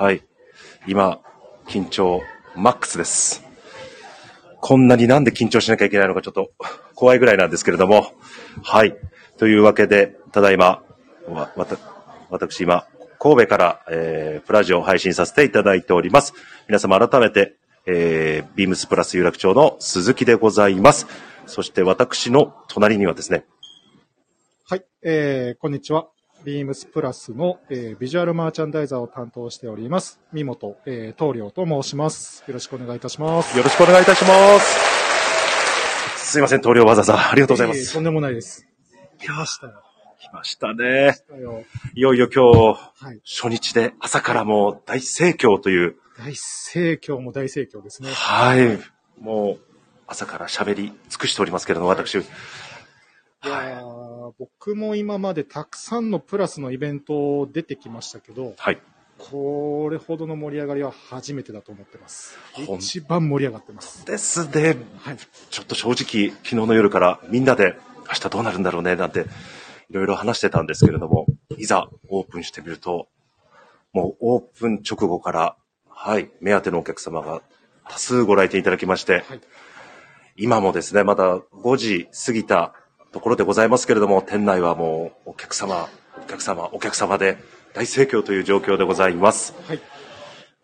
はい。今、緊張マックスです。こんなになんで緊張しなきゃいけないのかちょっと怖いぐらいなんですけれども。はい。というわけで、ただいま、わ、わた、私今、神戸から、えー、プラジオを配信させていただいております。皆様改めて、えー、ビームスプラス有楽町の鈴木でございます。そして私の隣にはですね、はい、えー、こんにちは。ビームスプラスの、えー、ビジュアルマーチャンダイザーを担当しております。三本、えー、東良と申します。よろしくお願いいたします。よろしくお願いいたします。すいません、棟梁わざわざありがとうございます。えーとんでもないです。来ましたよ。来ましたね。来たよいよいよ今日、はい。初日で朝からもう大盛況という、大盛況も大盛況ですね。はい。もう、朝から喋り尽くしておりますけれども、私、いやー僕も今までたくさんのプラスのイベント出てきましたけど、はい。これほどの盛り上がりは初めてだと思ってます。一番盛り上がってます。ですで、はい。ちょっと正直、昨日の夜からみんなで、明日どうなるんだろうね、なんて、いろいろ話してたんですけれども、いざオープンしてみると、もうオープン直後から、はい、目当てのお客様が多数ご来店いただきまして、はい。今もですね、まだ5時過ぎたところでございますけれども、店内はもうお客様、お客様、お客様で大盛況という状況でございます。はい。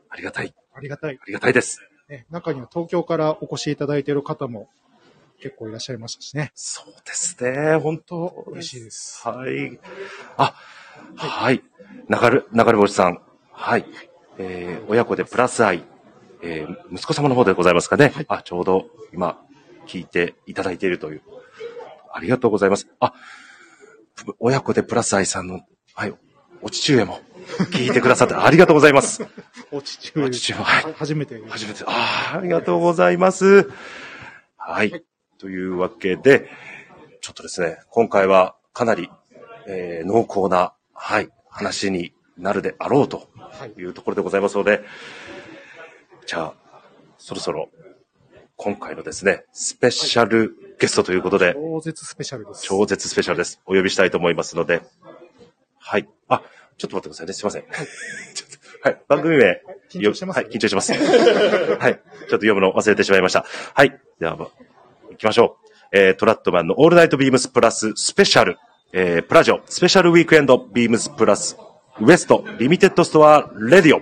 ありがたい、ありがたい。ありがたいです。ね、中には東京からお越しいただいている方も結構いらっしゃいましたしね。そうですね、本当と嬉しいです。はい。あ、はい。流れ、流れ星さん。はい。えー、親子でプラス愛。えー、息子様の方でございますかね。はいあ、ちょうど今、聞いていただいているという。ありがとうございます。あ、ぷ親子でプラス愛さんの、はい、お父上も聞いてくださってありがとうございます。お父上お父上はいは初めて。初めて、ああ、ありがとうございます。はい。はいというわけで、ちょっとですね、今回はかなり、えー濃厚な、はい、話になるであろうとはい。いうところでございますので、じゃあ、そろそろ、今回のですね、スペシャルゲストということで、超絶スペシャルです。超絶スペシャルです。お呼びしたいと思いますので、はい。あ、ちょっと待ってくださいね。すいません。ちょっとはい。番組名。緊張してますはい、緊張してます。はい。ちょっと読むの忘れてしまいました。はい。では、行きましょう。えー、トラットマンのオールナイトビームスプラススペシャル、えー、プラジオ、スペシャルウィークエンドビームスプラスウエストリミテッドストアレディオ。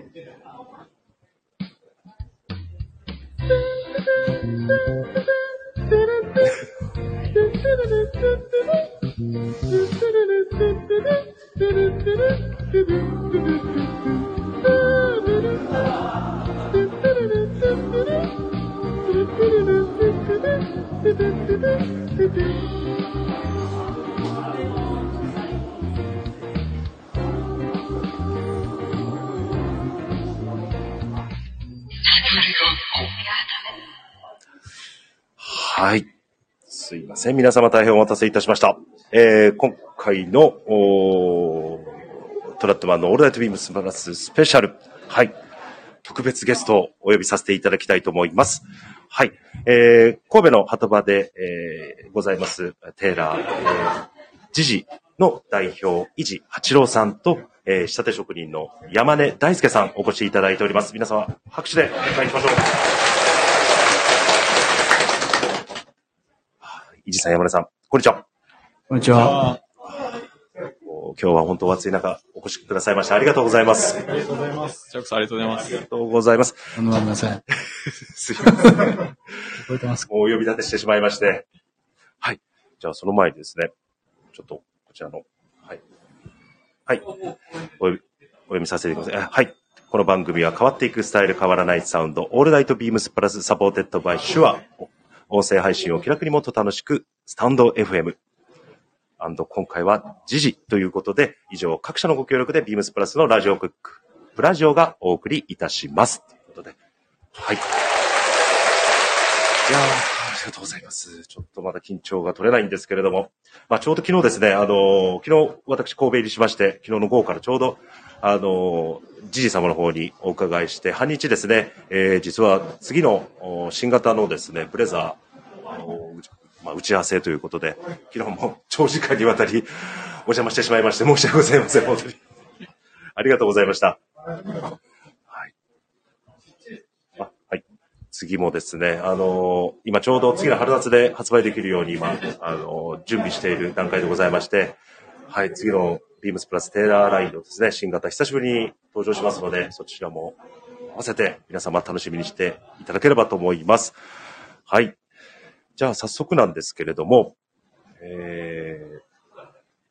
はい。すいません。皆様大変お待たせいたしました。えー、今回の、おトラットマンのオールナイトビームスプラススペシャル。はい。特別ゲストをお呼びさせていただきたいと思います。はい。えー、神戸の鳩場で、えー、ございます、テーラー、えー、ジジの代表、伊地八郎さんと、えー、仕立て職人の山根大輔さんお越しいただいております。皆様、拍手でお迎えしましょう。伊地さん、山根さん、こんにちは。こんにちは。お今日は本当お暑い中、お越しくださいましてありがとうございます。ありがとうございます。クさんありがとうございます。ありがとうございます。とんでもありません。すいません。聞こえてますか？もうお呼び立てしてしまいまして。はい。じゃあその前にですね、ちょっとこちらの、はい。はい。お呼び、お読みさせてください。あはい。この番組は変わっていくスタイル変わらないサウンド、 All Night BEAMS PLUS supported by SHURE。音声配信を気楽にもっと楽しく、スタンド FM。今回は時事ということで、以上各社のご協力でビームスプラスのラジオクック、プラジオがお送りいたします。ということで。はい。いやありがとうございます。ちょっとまだ緊張が取れないんですけれども、まあちょうど昨日ですね、あのー昨日私神戸入りしまして、昨日の午後からちょうど、あのー、じじ様の方にお伺いして、半日ですね、えー実は次の新型のですね、ブレザー、あのーまあ、打ち合わせということで、昨日も長時間にわたりお邪魔してしまいまして、申し訳ございません、本当に。ありがとうございました。はい。あ、はい。次もですね、あのー、今ちょうど次の春夏で発売できるように今、あのー、準備している段階でございまして、はい、次のビームスプラステーラーラインのですね、新型久しぶりに登場しますので、そちらも合わせて皆様楽しみにしていただければと思います。はい。じゃあ早速なんですけれども、えー、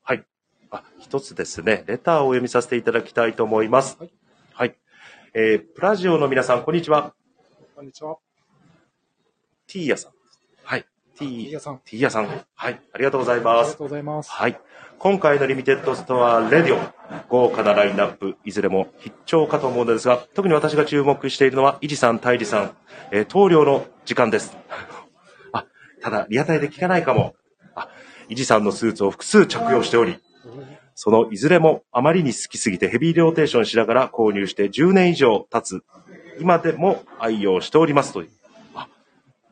はい。あ、一つですね、レターをお読みさせていただきたいと思います。はい。はい。えー、プラジオの皆さん、こんにちは。こんにちは。ティーヤさん。はい。ティーーヤさん。ティーヤさん。はい。ありがとうございますありがと。うございます。はい。今回の Limited Store Radio、豪華なラインナップ、いずれも必聴かと思うのですが、特に私が注目しているのは、イジさん、タイリさん、えー、棟梁の時間です。あ、ただ、リアタイで聞かないかも。あ、イジさんのスーツを複数着用しており、そのいずれもあまりに好きすぎてヘビーローテーションしながら購入して10年以上経つ、今でも愛用しておりますという。あ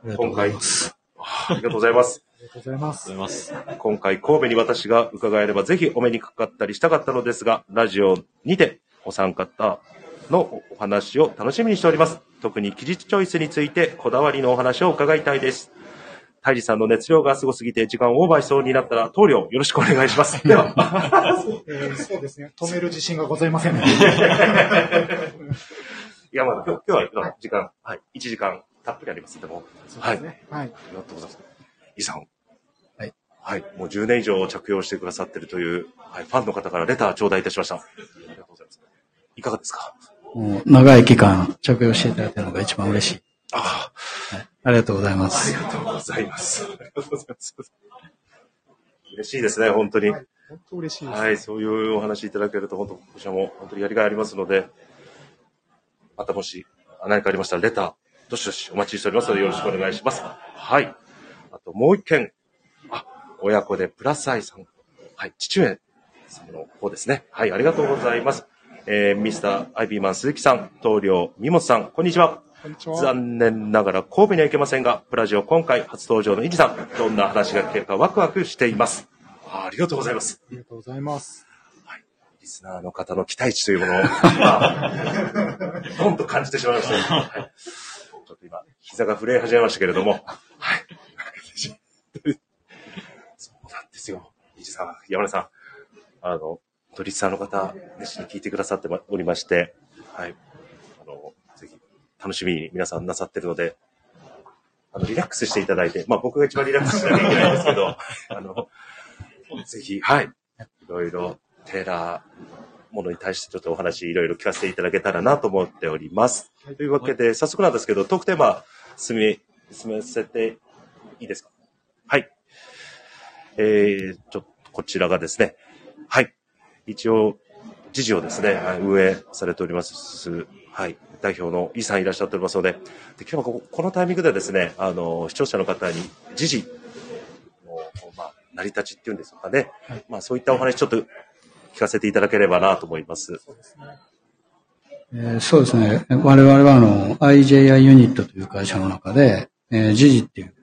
りがとうございます。あありがとうございます。ありがとうございます。ます。今回神戸に私が伺えればぜひお目にかかったりしたかったのですが、ラジオにてお三方のお話を楽しみにしております。特に記述チョイスについてこだわりのお話を伺いたいです。タイジさんの熱量がすごすぎて時間オーバーしそうになったら、棟梁よろしくお願いします。では、えーそうですね。止める自信がございませんね。いや、まだ今日今日は時間、はい、1時間たっぷりあります。でも、はい。ありね。はい。がとうございます。イさん。はい。はい。もう10年以上着用してくださってるという、はい、ファンの方からレター頂戴いたしました。ありがとうございます。いかがですか？もう長い期間着用していただいたのが一番嬉しい。あはい、ありがとうございまあ、あすり。がとうございます。ありがとうございます。嬉しいですね、本当に。はい本当嬉しいです。はい、そういうお話いただけると、本当、こちらも本当にやりがいありますので、またもし何かありましたら、レター、どしどしお待ちしておりますので、よろしくお願いします。はい。あともう一件、あ、親子でプラス愛さん。はい、父上さんの方ですね。はい、ありがとうございます。えー、ミスターアイビーマン鈴木さん、棟梁みもさん、こんにちは。残念ながら神戸には行けませんが、プラジオ今回初登場のイジさん、どんな話が聞けるかワクワクしています。あありがとうございます。ありがとうございます。リスナーの方の期待値というものを、今、どんと感じてしまいました。はい、ちょっと今、膝が震え始めましたけれども、はい。そうなんですよ。イジさん、山根さん、あの、リスナーの方、熱心に聞いてくださっておりまして、はい。楽しみに皆さんなさってるので、あの、リラックスしていただいて、まあ僕が一番リラックスしなきゃいけないんですけど、あの、ぜひ、はい。いろいろ、テーラーものに対してちょっとお話いろいろ聞かせていただけたらなと思っております。はいというわけで、早速なんですけど、トークテーマ、進め、進めせていいですか？はい。えー、ちょっと、こちらがですね、はい。一応、時事をですね、はい運営されております、はい。代表のイさんいらっしゃっておりますので、で今日はここのタイミングでですね、あの、視聴者の方に時事の、まあ、成り立ちっていうんですかね、まあ、そういったお話ちょっと聞かせていただければなと思います。えーそうですね。我々はあの、IJI ユニットという会社の中で、えー、ジジっていう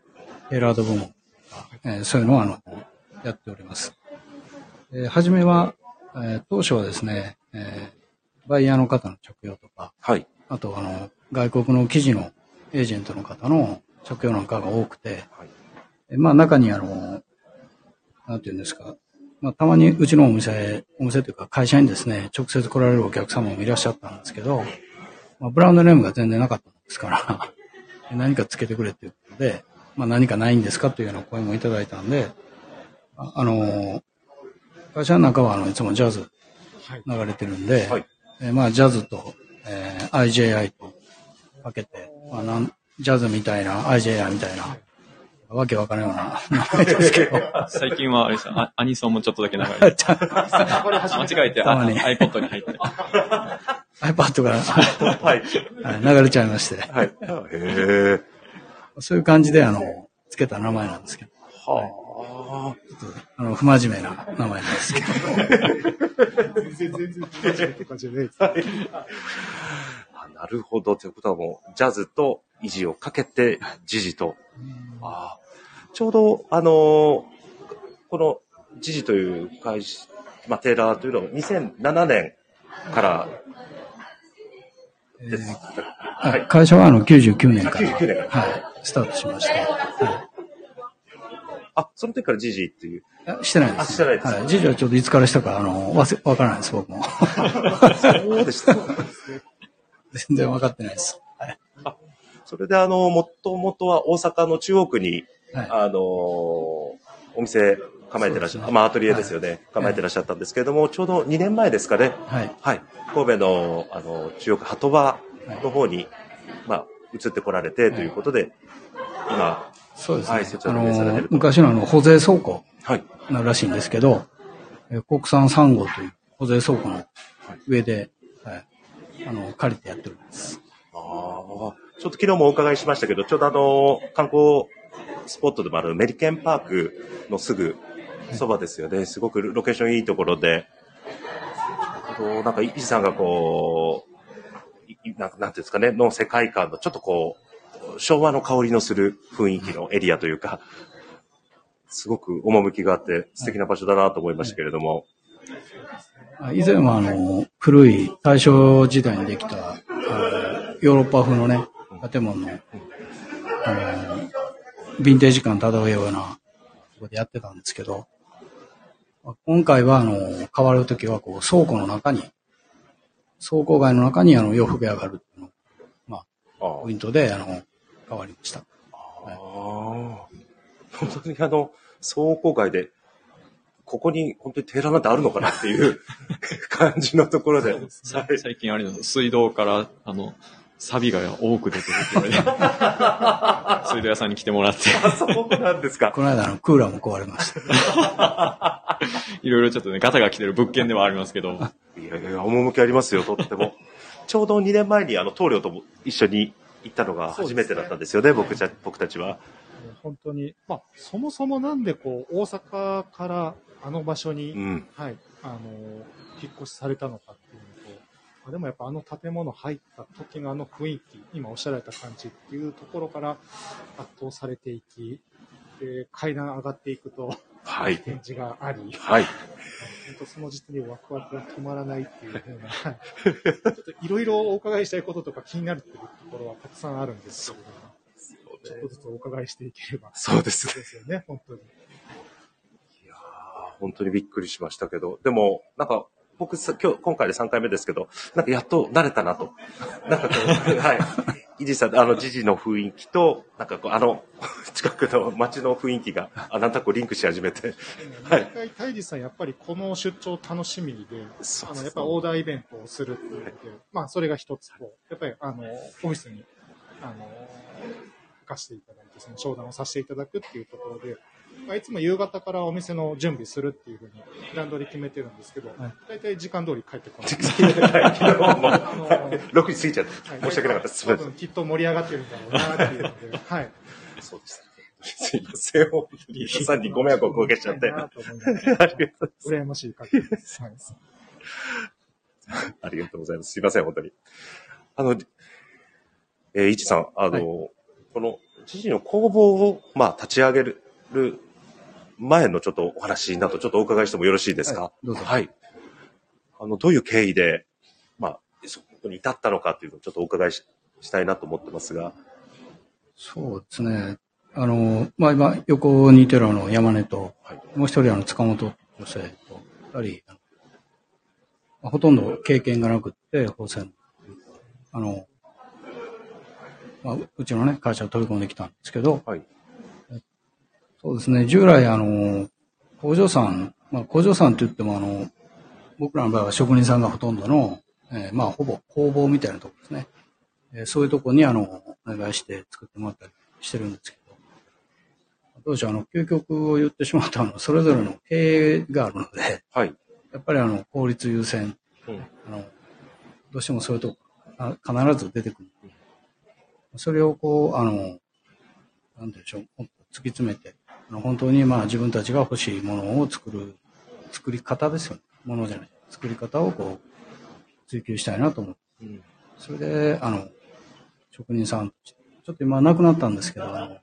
エラード部門、えーそういうのをあの、やっております。えー初めは、えー当初はですね、えーバイヤーの方の着用とか、はい。あとあの、外国の記事のエージェントの方の着用なんかが多くて、はい。えまあ中にあの、なんていうんですか、まあたまにうちのお店、お店というか会社にですね、直接来られるお客様もいらっしゃったんですけど、まあブランドネームが全然なかったもんですから、何かつけてくれっていうことで、まあ何かないんですかというような声もいただいたんで、ああの、会社の中はあの、いつもジャズはい。流れてるんで、はいえーまあジャズと、えー IJI とかけて、まあなん、ジャズみたいな、IJI みたいな、わけわからんような名前ですけど、最近はあれですよ。アアニソンもちょっとだけ流れて、間違えてあたまに。iPod に入って。iPad がはい。はい流れちゃいまして、はい。へえ。そういう感じで、あの、つけた名前なんですけど、はあの、不真面目な名前なんですけど、全然、全然、全然って感じじゃないです。あ。あなるほど。ということはもう、ジャズと維持をかけて、時事と。ああ。ちょうど、あのーこの時事という会社、まあ、テーラーというのは2007年からです。はい会社はあの99年から、99年からはい、スタートしまして、はあ、その時からジジイっていう。してないです、あしてないですはい。次女はちょっといつからしたか、あの、わせ、わからないです、僕も。そうでした。全然わかってないです。はい。それであの、もともとは大阪の中央区に、はい。あのーお店構えてらっしゃねまあアトリエですよね、はい構えてらっしゃったんですけれども、ちょうど2年前ですかね、はい。はい、神戸の、あの、中央区鳩場の方に、まあ、移ってこられてということで、今、そうですね。はいあの昔のあの、保税倉庫はい、なるらしいんですけど、えー国産3号という保税倉庫の上で、はい。あの、借りてやってるんです。ああ、ちょっと昨日もお伺いしましたけど、ちょうどあの、観光スポットでもあるメリケンパークのすぐそばですよね。すごくロケーションいいところで、なんか、イジさんがこう、いなんなんていうんですかね、の世界観のちょっとこう、昭和の香りのする雰囲気のエリアというか、すごく趣があって素敵な場所だなと思いましたけれども、あ以前はあの、古い大正時代にできた、あのヨーロッパ風のね、建物の、あの、ヴィンテージ感漂うような、とこでやってたんですけど、まあ今回はあの、変わるときはこう、倉庫の中に、倉庫街の中にあの、洋服屋があるっていうのがまあ、あ。ポイントで、あの、変わりました。ああ、本当にあの、倉庫街で、ここに本当に寺なんてあるのかなっていう 感じのところで。はいさ最近あれの、水道から、あの、サビが多く出てるって言われて、水道屋さんに来てもらって、あ、そうなんですか。この間あの、クーラーも壊れました。いろいろちょっとね、ガタが来てる物件ではありますけど、いやいや、趣ありますよ、とっても。ちょうど2年前にあの、棟梁とも一緒に行ったのが初めてだったんですよね、僕じゃ僕たちは。本当に、まあ、そもそもなんでこう、大阪からあの場所に、うん。はい、あの、引っ越しされたのかっていうのと、まあ、でもやっぱあの建物入った時のあの雰囲気、今おっしゃられた感じっていうところから圧倒されていき、で階段上がっていくとはい。展示があり、はい。本当その時点でワクワクが止まらないっていうような、はいちょっといろいろお伺いしたいこととか気になるっていうところはたくさんあるんですけれども、ちょっとずつお伺いしていければ。そうですねですよね、本当に。いやー本当にびっくりしましたけど、でも、なんか、僕さ、今日、今回で3回目ですけど、なんかやっと慣れたなと。なんかこう、はい。さん、あの、ジジの雰囲気と、なんかこう、あの、近くの街の雰囲気が、あなんとなくリンクし始めて、はい。毎回、タイジさん、やっぱりこの出張楽しみで、あの、やっぱりオーダーイベントをするっていうので、まあ、それが一つと、やっぱり、あの、オフィスに、あの、貸していただいて、その商談をさせていただくっていうところで、まあ、いつも夕方からお店の準備するっていうふうに、段取り決めてるんですけど、はい大体時間通り帰ってこない。はい昨日も、あの6時過ぎちゃって、はい申し訳なかったです。きっと盛り上がってるんだろうなっていうので、はい。そうですね。すいません。本当に皆さんにご迷惑をおかけしちゃって。なあと思いながらりがとう羨ましい限りです。はい。ありがとうございます。すいません、本当に。あの、えー、いちさん、あの、はいこの、知事の工房を、まあ、立ち上げる前のちょっとお話など、ちょっとお伺いしてもよろしいですか？はいどうぞはい。あの、どういう経緯で、まあ、そこに至ったのかっていうのをちょっとお伺いししたいなと思ってますが。そうですね。あの、まあ、今、横にいてるあの、山根と、はい。もう一人あの、塚本女性と、二人、まあほとんど経験がなくって、法船。あの、まあ、ううちのね、会社を飛び込んできたんですけど、はい。そうですね、従来あの、工場さん、まあ、工場さんって言ってもあの、僕らの場合は職人さんがほとんどの、えーまあ、ほぼ工房みたいなところですね。えーそういうところにあの、お願いして作ってもらったりしてるんですけど、どうしよう、あの、究極を言ってしまうと、あの、それぞれの経営があるので、はい。やっぱりあの、効率優先、うん。あの、どうしてもそういうとこあ必ず出てくる。それをこう、あの、なんでしょう、突き詰めて、本当にまあ自分たちが欲しいものを作る、作り方ですよね。ものじゃない。作り方をこう、追求したいなと思う。うんそれで、あの、職人さん、ちょっと今亡くなったんですけど、あの、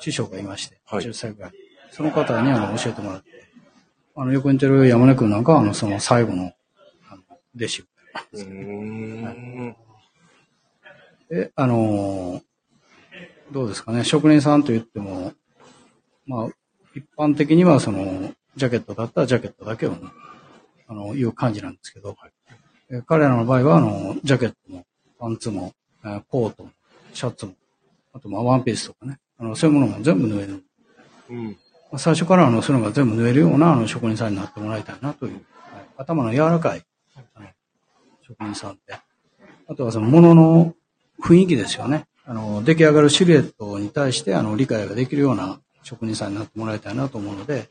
師匠がいまして、はい10歳ぐらい。その方にあの教えてもらって、あの、横にいてる山根くんなんかは、あの、その最後の、あの、弟子。うーん。え、あのーどうですかね、職人さんと言っても、まあ、一般的にはその、ジャケットだったらジャケットだけを、あの、いう感じなんですけど、え彼らの場合は、あの、ジャケットも、パンツも、えーコートも、シャツも、あと、まあ、ワンピースとかね、あの、そういうものも全部縫える。うん。まあ最初からあの、そういうのが全部縫えるような、あの、職人さんになってもらいたいなという、はい頭の柔らかい、あの、職人さんで。あとはその、ものの雰囲気ですよね。あの、出来上がるシルエットに対して、あの、理解ができるような職人さんになってもらいたいなと思うので、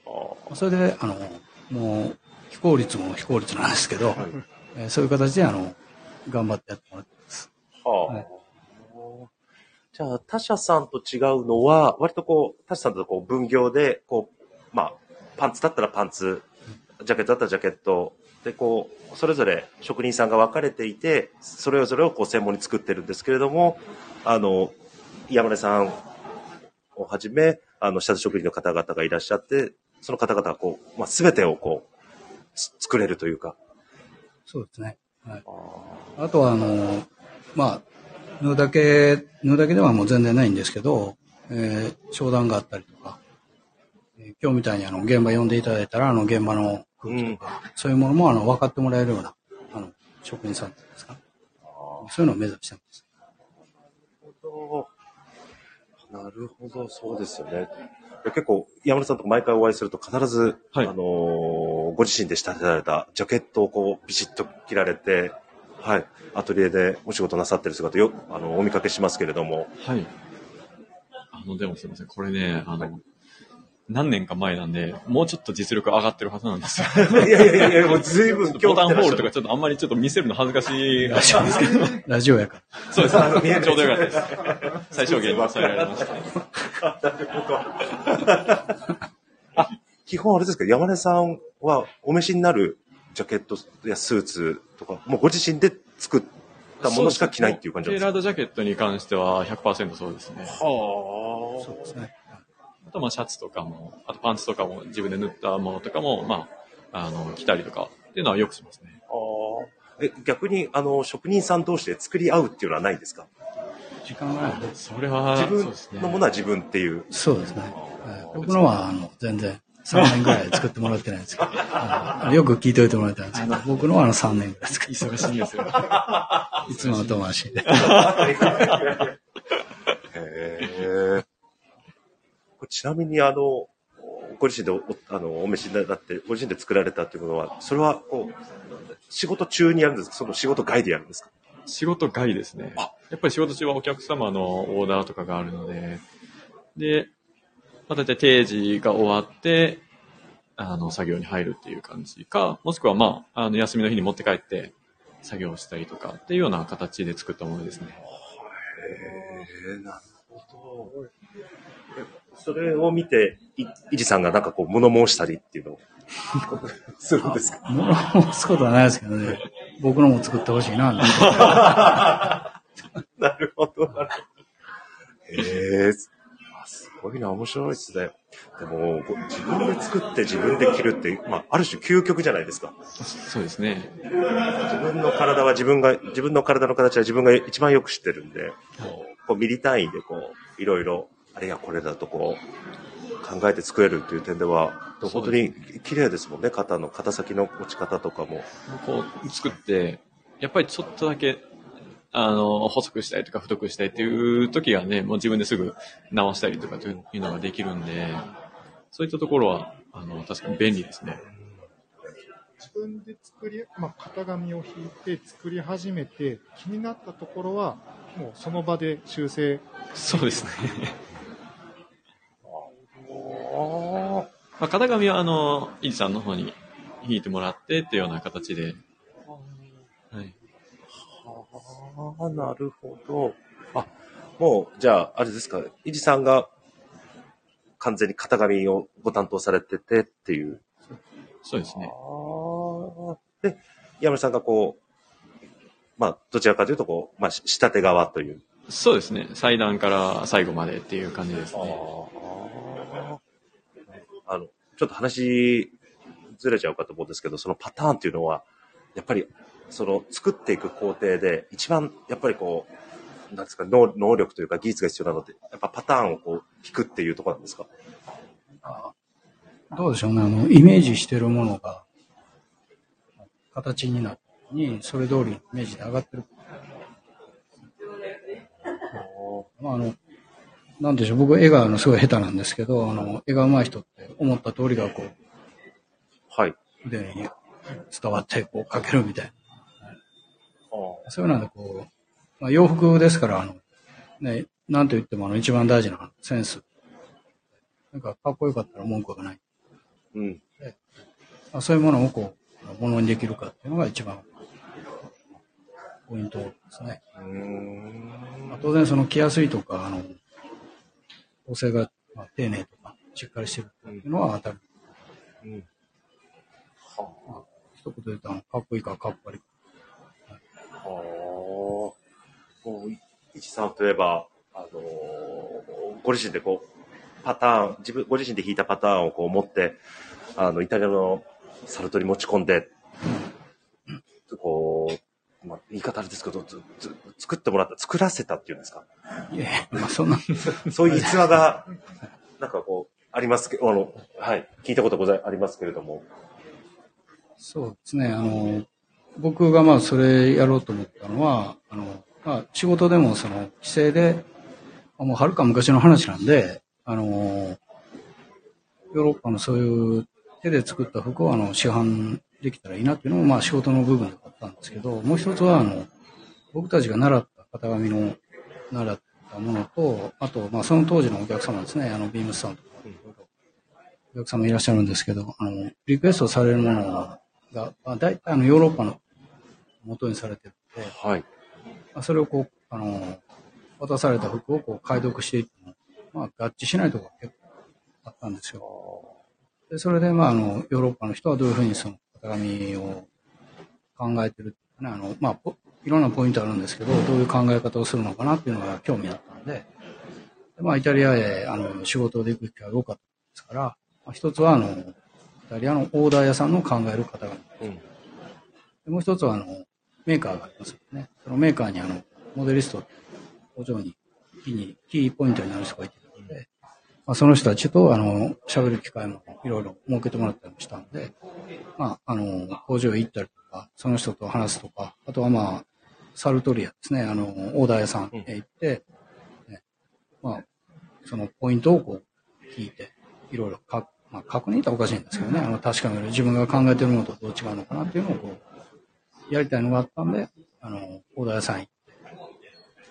それで、あの、もう、非効率も非効率なんですけど、えーそういう形で、あの、頑張ってやってもらってます。はあはい。じゃあ、他社さんと違うのは、割とこう、他社さんとこう分業で、こう、まあ、パンツだったらパンツ、ジャケットだったらジャケット、で、こう、それぞれ職人さんが分かれていて、それぞれをこう専門に作ってるんですけれども、あの、山根さんをはじめ、あの、下地職人の方々がいらっしゃって、その方々がこう、まあ、すべてをこう、つ作れるというか。そうですね。はい。あとは、あの、まあ、縫うだけ、縫うだけではもう全然ないんですけど、えー商談があったりとか、えー今日みたいにあの、現場呼んでいただいたら、あの、現場の空気とか、そういうものもあの、分かってもらえるような、あの、職人さんっていうんですか。そういうのを目指してます。なるほど、そうですよね。結構、山根さんと毎回お会いすると必ず、はいあのーご自身で仕立てられたジャケットをこう、ビシッと着られて、はい、アトリエでお仕事なさってる姿よ、あの、お見かけしますけれども、はい。あの、でもすみません。これね、あの、何年か前なんで、もうちょっと実力上がってるはずなんですよ。いやいやいやいや、もう随分ボタンホールとかちょっとあんまりちょっと見せるの恥ずかしいらしいんですけど。ラジオやから。そうです。ちょうどよかったです。最小限に抑えられました。基本あれですか、山根さんはお召しになるジャケットやスーツとか、もうご自身で作ったものしか着ないっていう感じなんですか？テーラードジャケットに関しては100%そうですね。はそうですね。あとまあシャツとかも、あとパンツとかも自分で縫ったものとかも、まあ、あの、着たりとかっていうのはよくしますね。あ。え、逆に、あの、職人さん同士で作り合うっていうのはないんですか？時間がない。それは、自分のものは自分っていう。そうですね。はい僕のは、あの、全然、3年ぐらい作ってもらってないんですけど、よく聞いといてもらいたいんですけど、僕のはあの3年ぐらい作って、忙しいんですよ。いつも後回しで。へえ。これちなみに、あの、ご自身でおあのお召しになって、ご自身で作られたっていうものは、それは、こう、仕事中にやるんですか？その仕事外でやるんですか？仕事外ですね。やっぱり仕事中はお客様のオーダーとかがあるので、で、まあ、大体定時が終わって、あの、作業に入るっていう感じか、もしくはまあ、あの、休みの日に持って帰って作業したりとかっていうような形で作ったものですね。へえ、なるほど。それを見て、い、いじさんがなんかこう、物申したりっていうのをするんですか？物を申すことはないですけどね、僕のも作ってほしいな、なるほど、なるほど。へえ、あすごいな、面白いですね。でも、こう自分で作って自分で着るって、まあ、ある種究極じゃないですか。そうですね。自分の体は自分が、自分の体の形は自分が一番よく知ってるんで、こうこうミリ単位でこう、いろいろ、あれやこれだとこう、考えて作れるっていう点では、本当に綺麗ですもんね、肩の、肩先の持ち方とかも。こう作って、やっぱりちょっとだけ、あの、細くしたいとか太くしたいっていう時はね、もう自分ですぐ直したりとかというのができるんで、そういったところは、あの、確かに便利ですね。自分で作り、まあ、型紙を引いて作り始めて、気になったところは、もうその場で修正。そうですね。まあ、型紙は、あの、イジさんの方に引いてもらってっていうような形で、はい。ああ、なるほど。あ、もう、じゃあ、あれですか、いじさんが完全に型紙をご担当されててっていう。そうですね。ああ。で、山根さんがこう、まあ、どちらかというと、こう、まあ、し仕立て側という。そうですね。祭壇から最後までっていう感じですあね。あの、ちょっと話ずれちゃうかと思うんですけど、そのパターンっていうのは、やっぱり、その作っていく工程で、一番、やっぱりこう、なんですか、能能力というか技術が必要なので、やっぱパターンをこう、引くっていうところなんですか？どうでしょうね、あの、イメージしてるものが、形になってに、それ通りイメージで上がってる。まあ、あの、なんでしょう、僕絵があのすごい下手なんですけど、あの、絵が上手い人って思った通りがこう、はい。腕に伝わってこう描けるみたいな。そういうのでこう、まあ、洋服ですから、あの、ね、なんと言ってもあの一番大事なセンス。なんかかっこよかったら文句がない。うん。まあ、そういうものをこう、ものにできるかっていうのが一番ポイントですね。うーん。まあ、当然その着やすいとか、あの、構成が、まあ、丁寧とか、しっかりしてるっていうのは当たる。うん。は一言で言うと、あのかっこいいかかっこ悪いか。あ。はあ。もう、い一さんといえば、あのーご自身でこう、パターン、自分、ご自身で弾いたパターンをこう持って、あの、イタリアのサルトに持ち込んで、こう、まあ、言い方あれですけど、つつ作ってもらった、作らせたっていうんですか？いやまあそんな、そういう逸話が、なんかこう、ありますけど、あの、はい、聞いたことござい、ありますけれども。そうですね、あの、僕がまあそれやろうと思ったのは、あの、まあ仕事でもその規制で、もうはるか昔の話なんで、あの、ヨーロッパのそういう手で作った服をあの市販できたらいいなっていうのもまあ仕事の部分ったんですけど、もう一つはあの、僕たちが習った型紙の習ったものと、あとまあその当時のお客様ですね、あのビームスさんとか、お客様いらっしゃるんですけど、あの、リクエストされるものが、まあ、大体あのヨーロッパの元にされてるので、はい。まあ、それをこう、あの、渡された服をこう解読していっても、まあ合致しないところが結構あったんですよ。で、それでまああの、ヨーロッパの人はどういうふうにその型紙を考えてるっていうかね、あの、まあ、ポいろんなポイントあるんですけど、どういう考え方をするのかなっていうのが興味あったので、でまあイタリアへあの仕事で行く機会が多かったですから、まあ、一つはあの、イタリアのオーダー屋さんの考える型紙。うん。でもう一つは、あの、メーカーがありますよね。そのメーカーに、あの、モデリスト、工場に、キーに、キーポイントになる人がいてまあ、その人たちと、あの、喋る機会もいろいろ設けてもらったりもしたので、まあ、あの、工場へ行ったりとか、その人と話すとか、あとはまあ、サルトリアですね、あの、オーダー屋さんへ行って、ねまあ、そのポイントをこう、聞いて、いろいろか、まあ、確認っておかしいんですけどね、あの、確かめる、自分が考えてるものとどう違うのかなっていうのをこう、やりたいのがあったんで、あの、オーダー屋さん行って、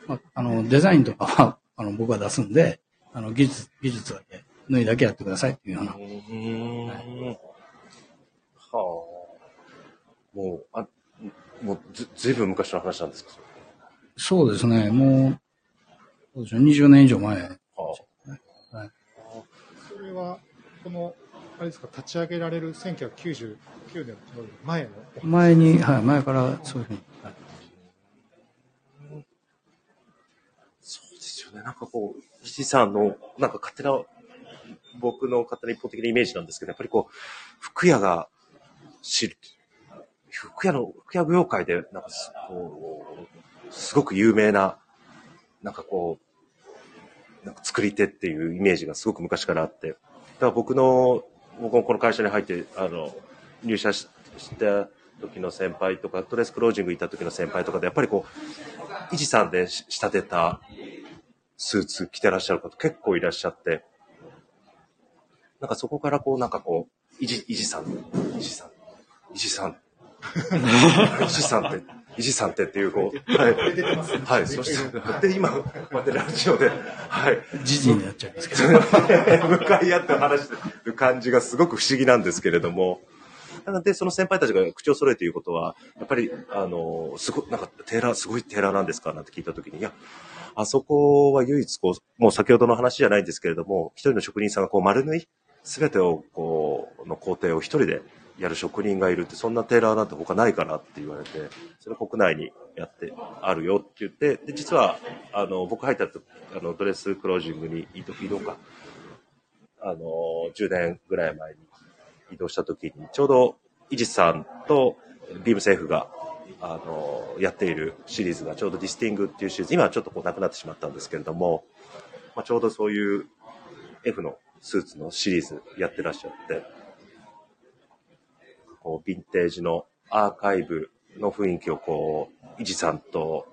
まあ、あの、デザインとかは、あの、僕が出すんで、あの、技術、技術だけ、縫いだけやってくださいっていうようなう。ーん。はあ。もう、あ、もうず、ずいぶん昔の話なんですか？そうですね、もう、そうでしょう、20年以上前。ははい。それは、この、あれですか、立ち上げられる1999年の前の前に、はい、前からそういうふうに。はいそうですよね。なんかこう、さんの、なんか勝手な、僕の勝手な一方的なイメージなんですけど、やっぱりこう、服屋が知る。服屋の、服屋業界で、なんかす、こう、すごく有名な、なんかこう、なんか作り手っていうイメージがすごく昔からあって、だから僕の、僕もこの会社に入って、あの、入社しした時の先輩とか、ドレスクロージング行った時の先輩とかで、やっぱりこう、イジさんで仕立てたスーツ着てらっしゃる方結構いらっしゃって、なんかそこからこう、なんかこう、イジ、イジさん、イジさん、イジさん、イジさんって、イジさんってっていう、こう、はい、はい、そして、で、今、こうやってラジオで、はい、じじいになっちゃいますけど。向かい合って話してる感じがすごく不思議なんですけれども、なので、その先輩たちが口を揃えて言うことは、やっぱり、あの、すご、なんか、テーラー、すごいテーラーなんですか？なんて聞いたときに、いや、あそこは唯一、こう、もう先ほどの話じゃないんですけれども、一人の職人さんがこう丸縫い、すべてを、こう、の工程を一人でやる職人がいるって、そんなテーラーなんて他ないかなって言われて、それ国内にやってあるよって言って、で、実は、あの、僕入ったと、あの、ドレスクロージングに移動、移動か、あの、10年ぐらい前に移動した時に、ちょうど、イジさんとビームセーフが、あの、やっているシリーズがちょうどディスティングっていうシリーズ、今はちょっとこうなくなってしまったんですけれども、まあ、ちょうどそういう F のスーツのシリーズやってらっしゃって、こう、ヴィンテージのアーカイブの雰囲気をこう、イジさんと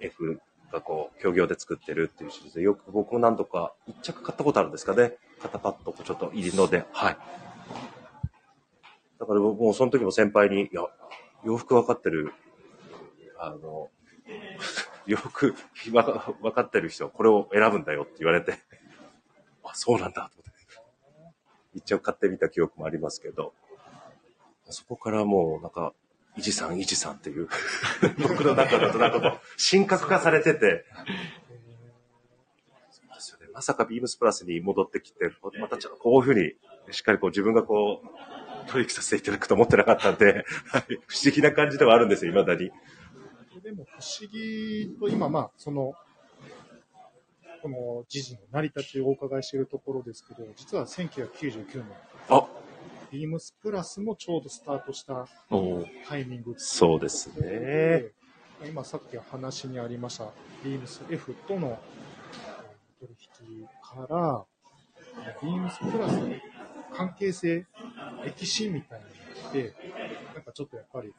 F がこう、協業で作ってるっていうシリーズで、よく僕も何度か一着買ったことあるんですかね。肩パッドちょっと入りので、はい。だから僕もその時も先輩に、いや、洋服分かってる、あの、洋服わか分かってる人はこれを選ぶんだよって言われて、あ、そうなんだ。と思って。一応買ってみた記憶もありますけど、そこからもうなんか、イジさん、イジさんっていう、僕の中だとなんかこう、神格化されてて、そうですよね。まさかビームスプラスに戻ってきて、またちょっとこういうふうに、しっかりこう自分がこう、取引させていただくと思ってなかったんで、はい不思議な感じではあるんですよ、未だに。でも不思議と今、まあ、その、この時事の成り立ちをお伺いしているところですけど、実は1999年、あ、ビームスプラスもちょうどスタートしたタイミングそうですね。で今さっき話にありました、ビームス F とのえー取引から、ビームスプラスの関係性、歴史みたいなのって、なんかちょっとやっぱり、やっ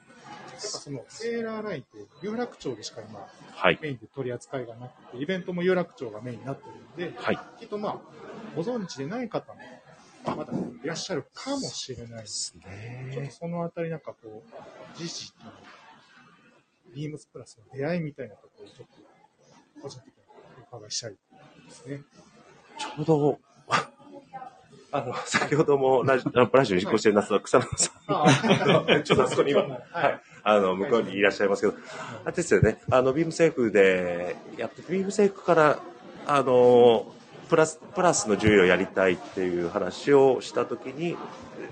ぱそのセーラーラインって有楽町でしか今はい。メインで取り扱いがなくて、イベントも有楽町がメインになってるんで、はい。きっとまあ、ご存知でない方も、まだいらっしゃるかもしれないです。すちょっとね。そのあたりなんかこう、時事とビームスプラスの出会いみたいなところをちょっと、個人的にお伺いしたいですね。ちょうど、あの、先ほどもラジラジオにご出演なさった草野さあん、ちょっとあそこに今、はい、あの、向こうにいらっしゃいますけど、あれですよね、あの、ビームセーフでやってて、ビームセーフから、あの、プラス、プラスの重要をやりたいっていう話をしたときに、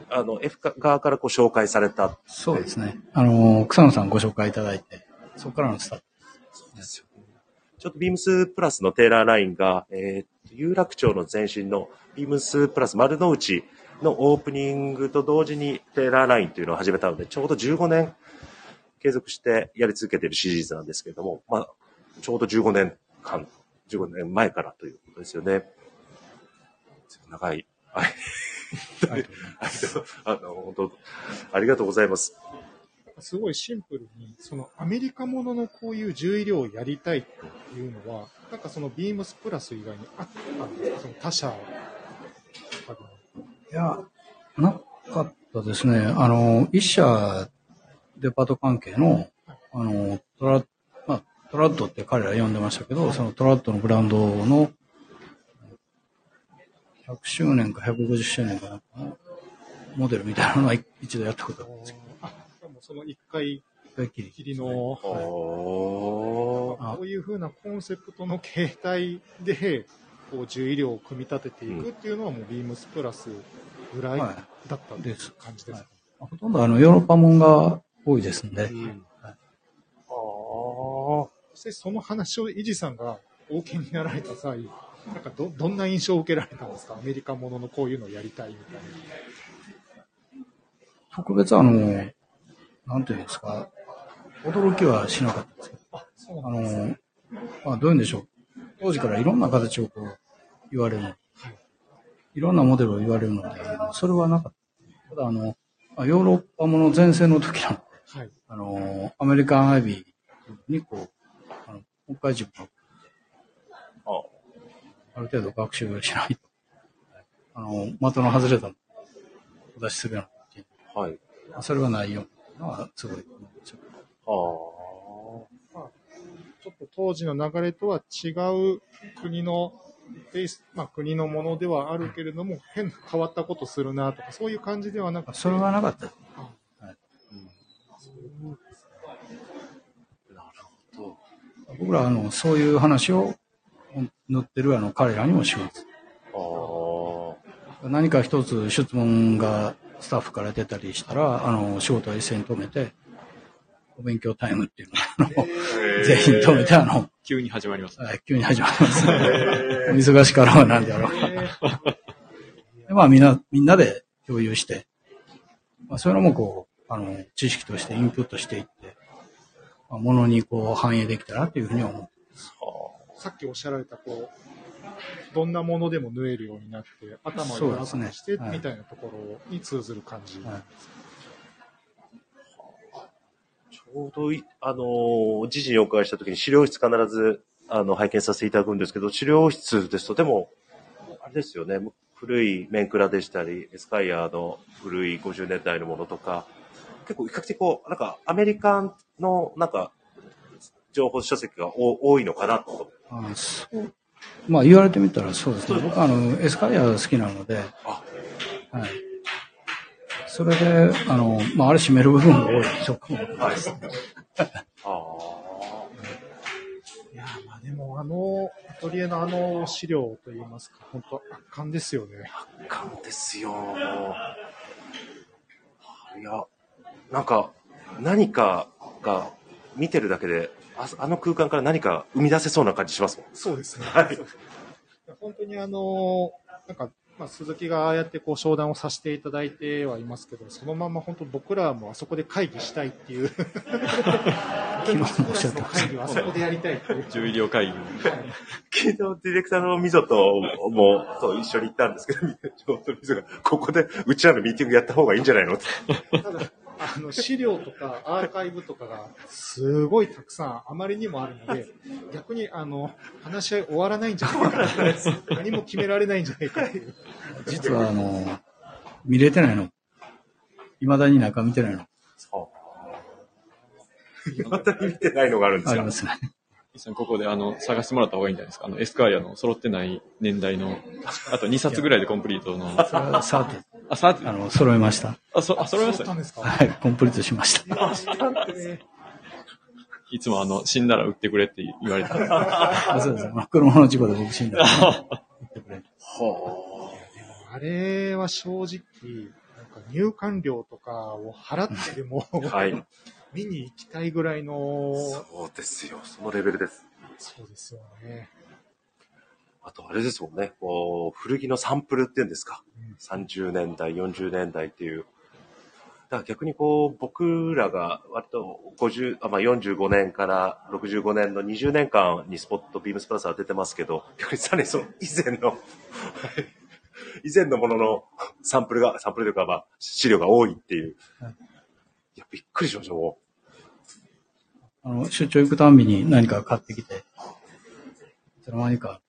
あの、F 側からこう紹介された。そうですね。あの、草野さんご紹介いただいて、そこからのスタート。そうですよね。ちょっとビームスプラスのテーラーラインが、えー、有楽町の前身のビームスプラス丸の内のオープニングと同時にテーラーラインというのを始めたので、ちょうど15年継続してやり続けているシリーズなんですけれども、まあ、ちょうど15年間、15年前からということですよね。長い、はい。あの、ありがとうございます。すごいシンプルに、そのアメリカもののこういう重量をやりたいっていうのは、なんかそのビームスプラス以外にあったんですか？その他社。いや、なかったですね。あの、一社デパート関係の、あの、トラ、まあ、トラッドって彼ら呼んでましたけど、そのトラッドのブランドの100周年か150周年かなんかのモデルみたいなのは一度やったことあるんですけあ、でもその一回ど、一回きり。きりの、はいいうふうなコンセプトの形態で、こう、重量を組み立てていくっていうのはもうビームスプラスぐらいはいだったんです感じですか？ほとんどあの、ヨーロッパもんが多いですんで、うんああ。そしてその話をイジさんがお受けになられた際、なんかど、どんな印象を受けられたんですか？アメリカもののこういうのをやりたいみたい特別あの、なんていうんですか、驚きはしなかったですけど、な。あ。の、まあ、どういうんでしょう。当時からいろんな形をこう言われるの。いろんなモデルを言われるので、それはなかった。ただ、あの、まあヨーロッパもの前線の時の、はい。あの、アメリカンアイビーにこう、あの、もう一回自分があある程度学習しないと、あの、的の外れたのをお出しするような形はい。まあそれはないようなのはすごい思うんですよ。ああ。まあ、ちょっと当時の流れとは違う国のベース、まあ国のものではあるけれども、変な変わったことするなとか、そういう感じではなくて、それはなかった。なるほど。僕らはあのそういう話を塗ってるあの彼らにもします。ああ。何か一つ質問がスタッフから出たりしたら、あの仕事を一斉に止めて、お勉強タイムっていうのをあの全員止めて、あの、急に始まります。はい急に始まります。お忙しからはなんであろうか。でまあみんな、みんなで共有して、まあそういうのもこう、あの、知識としてインプットしていって、まあ、ものにこう反映できたらというふうには思ってさっきおっしゃられた、こう、どんなものでも縫えるようになって、頭を柔らかくして、みたいなところに通ずる感じ。はいちょうどい、あのー、時事にお伺いしたときに資料室必ず、あの、拝見させていただくんですけど、資料室ですと、でも、あれですよね、古いメンクラでしたり、エスカイアの古い50年代のものとか、結構比較的こう、なんかアメリカンの、なんか、情報書籍がお多いのかなと。あそうまあ言われてみたらそうですね。僕はあの、エスカイア好きなので、あはい。それで、あの、まああれ占める部分が多いショックもはい。あいやーまあでもあの、アトリエのあの資料といいますか、本当圧巻ですよね。あ、感ですよ。いや、なんか、何かが見てるだけで、ああの空間から何か生み出せそうな感じしますもん。そうですね。はい本当にあの、なんか、まあ、鈴木がああやってこう商談をさせていただいてはいますけど、そのまま本当僕らもあそこで会議したいっていう、昨日もおっしゃってあそこでやりたいっていう。重医療会議。昨日ディレクターのミゾともと一緒に行ったんですけど、ちょうどミゾが、ここでうちらのミーティングやった方がいいんじゃないの？って。ただ、あの、資料とかアーカイブとかがすごいたくさんあまりにもあるので、逆にあの、話し合い終わらないんじゃないかな。何も決められないんじゃないかっていう。実はあの、見れてないの。未だに中見てないの。そう。また見てないのがあるんですよありま。すね。イさん、ここであの、探してもらった方がいいんじゃないですか？あの、エスカイアの揃ってない年代の、あと2冊ぐらいでコンプリートの、さて、あ、さあの、揃えました。あ、そ、あ、揃いました？たんですか？はい、コンプリートしました。いやしたってねいつもあの、死んだら売ってくれって言われた。あそうです。まあ車の事故で僕死んだん で言ってくれ。あれは正直、なんか入館料とかを払ってでも、はい。見に行きたいぐらいの、そうですよ。そのレベルです。そうですよね。あとあれですもんね。こう、古着のサンプルっていうんですか。30年代、40年代っていう。だから逆にこう、僕らが割と50、あまあ、45年から65年の20年間にスポット、ビームスプラスは出てますけど、逆にさらにその以前の、以前のもののサンプルが、サンプルというかまあ、資料が多いっていう。いや、びっくりしました、もうあの、出張行くたんびに何か買ってきて、いつの間にか、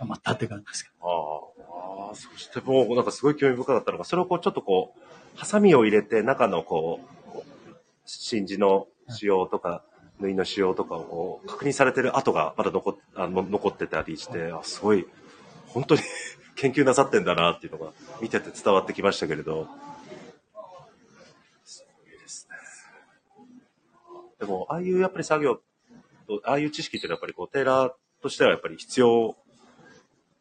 余ったって感じですけう。ああ、ああそしてもうなんかすごい興味深かったのが、それをこうちょっとこう、ハサミを入れて中のこう、真珠の仕様とか、縫いの仕様とかを確認されてる跡がまだ残っあの残ってたりして、あすごい、本当に 研究なさってんだなっていうのが見てて伝わってきましたけれど。すごいですね。でも、ああいうやっぱり作業と、ああいう知識っていうのはやっぱりこう、テーラーとしてはやっぱり必要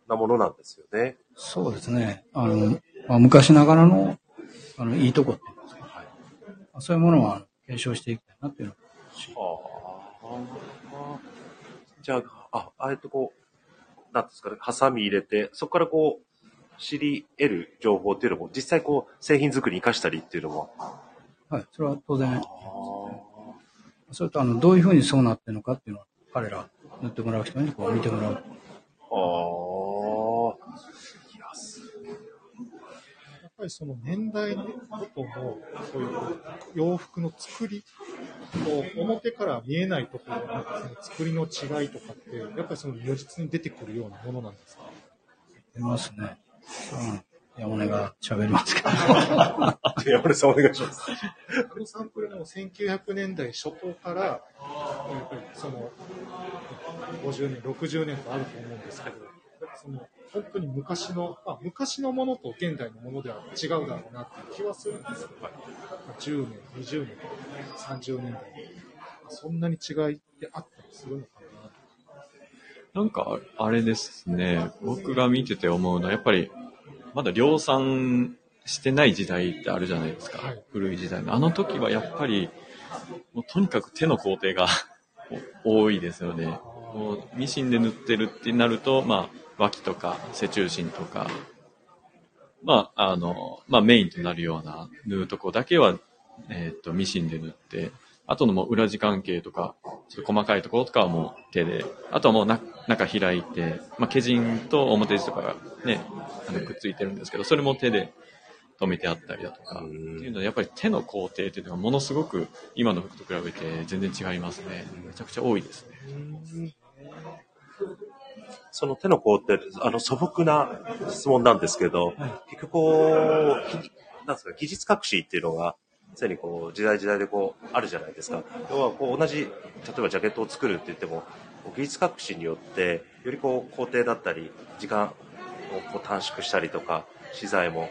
なものなんですよね。ど。そうですね。あの、まあ、昔ながらの、あの、いいとこっていうんですか。はいそういうものは継承していきたいなっていうのはあ。じゃあ、あ、あえてこう、なんですかね、ハサミ入れて、そこからこう、知り得る情報っていうのも、実際こう、製品作りに活かしたりっていうのも。はい。それは当然あ、それとあの、どういうふうにそうなってるのかっていうのは、彼ら、塗ってもらう人にこう見てもらう。あ。ああ。いや、すやっぱりその年代ごとの、そういう洋服の作り、こう表から見えないところのその作りの違いとかって、やっぱりその如実に出てくるようなものなんですか？出ますね。うん。山根が喋りますけど。山根さんお願いします。あのサンプルも1900年代初頭から、やっぱりその、50年、60年とあると思うんですけど、その、本当に昔の、まあ、昔のものと現代のものでは違うだろうなっていう気はするんですよ。まあ10年、20年、30年代。そんなに違いってあったりするのかななんか、あれですね。僕が見てて思うのは、やっぱり、まだ量産してない時代ってあるじゃないですか。はい古い時代の。あの時はやっぱり、もうとにかく手の工程が多いですよね。もうミシンで縫ってるってなると、まあ、脇とか、背中心とか、まあ、あの、まあメインとなるような縫うとこだけは、えっ、と、ミシンで縫って、あとのもう裏地関係とか、ちょっと細かいところとかはもう手で、あとはもうな中開いて、まあ、毛人と表地とかがね、あのくっついてるんですけど、それも手で止めてあったりだとか、っていうのはやっぱり手の工程っていうのがものすごく今の服と比べて全然違いますね。めちゃくちゃ多いですね。その手の工程、あの素朴な質問なんですけど、結局こう、きなんですか、技術革新っていうのが、常にこう、時代時代でこう、あるじゃないですか。要はこう、同じ、例えばジャケットを作るって言っても、技術革新によって、よりこう、工程だったり、時間をこう短縮したりとか、資材も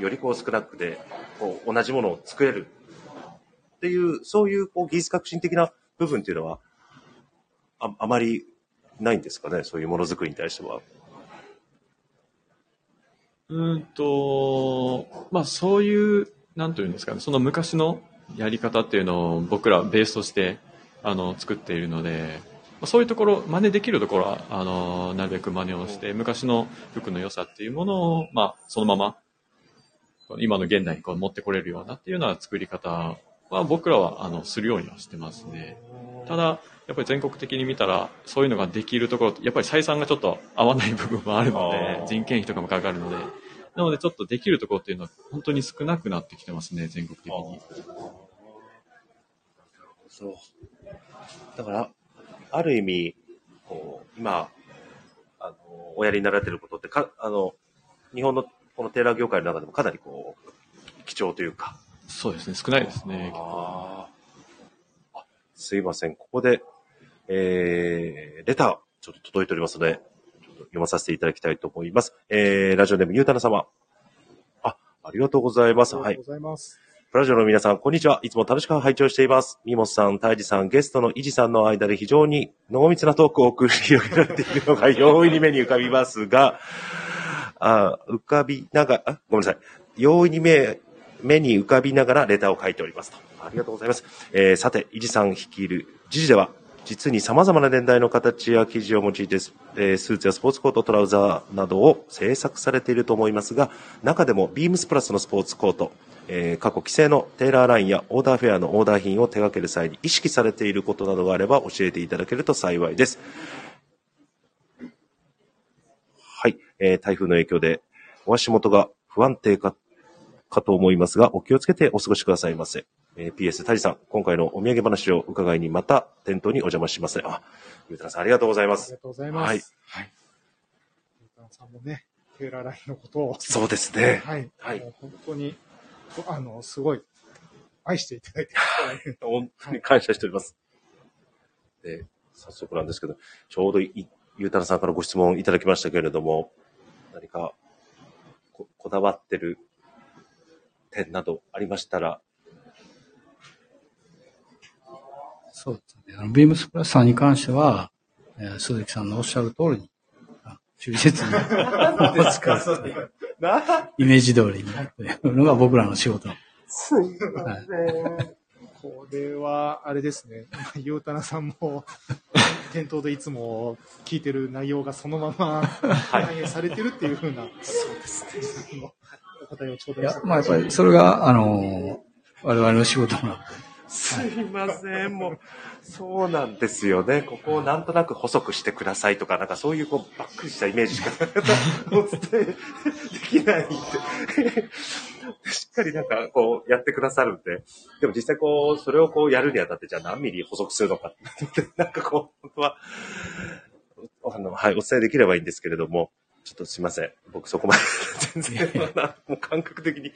よりこう少なくて、こう、同じものを作れるっていう、そういうこう技術革新的な部分っていうのは、ああまりないんですかね、そういうものづくりに対しては。うんと、まあそういう、なんというんですかね、その昔のやり方っていうのを僕らベースとして、あの、作っているので、まそういうところ、真似できるところは、あの、なるべく真似をして、昔の服の良さっていうものを、まあそのまま、今の現代にこう持ってこれるようなっていうような作り方は僕らは、あの、するようにはしてますね。ただ、やっぱり全国的に見たら、そういうのができるところ、やっぱり採算がちょっと合わない部分もあるので人件費とかもかかるので、なのでちょっとできるところっていうのは本当に少なくなってきてますね、全国的に。そう。だから、ある意味、こう、今、あの、おやりになられてることって、か、あの、日本のこのテーラー業界の中でもかなりこう、貴重というか。そうですね、少ないですね。あーあすいません。ここで、えー、レター、ちょっと届いておりますので、読まさせていただきたいと思います。えー、ラジオネームゆうたな様。あ、ありがとうございます。はいありがとう。ございます。プラジオの皆さん、こんにちは。いつも楽しく拝聴しています。ミモスさん、タイジさん、ゲストのイジさんの間で非常に濃密なトークを繰り広げられているのが容易に目に浮かびますが、あ浮かびながら、あごめんなさい。容易に目、目に浮かびながらレターを書いておりますと。ありがとうございます。えーさて、イジさん率いる時事では、実に様々な年代の形や生地を用いて、えスーツやスポーツコート、トラウザーなどを制作されていると思いますが、中でもビームスプラスのスポーツコート、え過去既成のテーラーラインやオーダーフェアのオーダー品を手掛ける際に意識されていることなどがあれば教えていただけると幸いです。はい、えー台風の影響でお足元が不安定か、かと思いますが、お気をつけてお過ごしくださいませ。えー PS、タジさん、今回のお土産話を伺いにまた店頭にお邪魔しますね。あ、ゆうたらさんありがとうございますありが。とうございます。はい。はい。ゆうたんさんもね、テーラーラインのことを、そうですね。はい。はい本当に、あの、すごい、愛していただいて、本当に感謝しております。で、早速なんですけど、ちょうどいゆうたらさんからご質問いただきましたけれども、何かここだわってる点などありましたら、そうですね。あの、ビームスプラスさんに関しては、えー鈴木さんのおっしゃる通りに、あ忠実にお使いするイメージ通りに、というのが僕らの仕事。すいません。これは、あれですね、ゆうたなさんも、店頭でいつも聞いてる内容がそのまま反映されてるっていうふうな、そうですね。お答えを頂戴まあやっぱりそれが、あの、我々の仕事なので、すいません。もう、そうなんですよね。ここをなんとなく細くしてくださいとか、なんかそういうこう、ばっくりしたイメージしかお伝えできないんで。しっかりなんかこうやってくださるんで。でも実際こう、それをこうやるにあたって、じゃあ何ミリ細くするのかって、なんかこう、本当は、あの、はい、お伝えできればいいんですけれども、ちょっとすいません。僕そこまで全然、もう感覚的に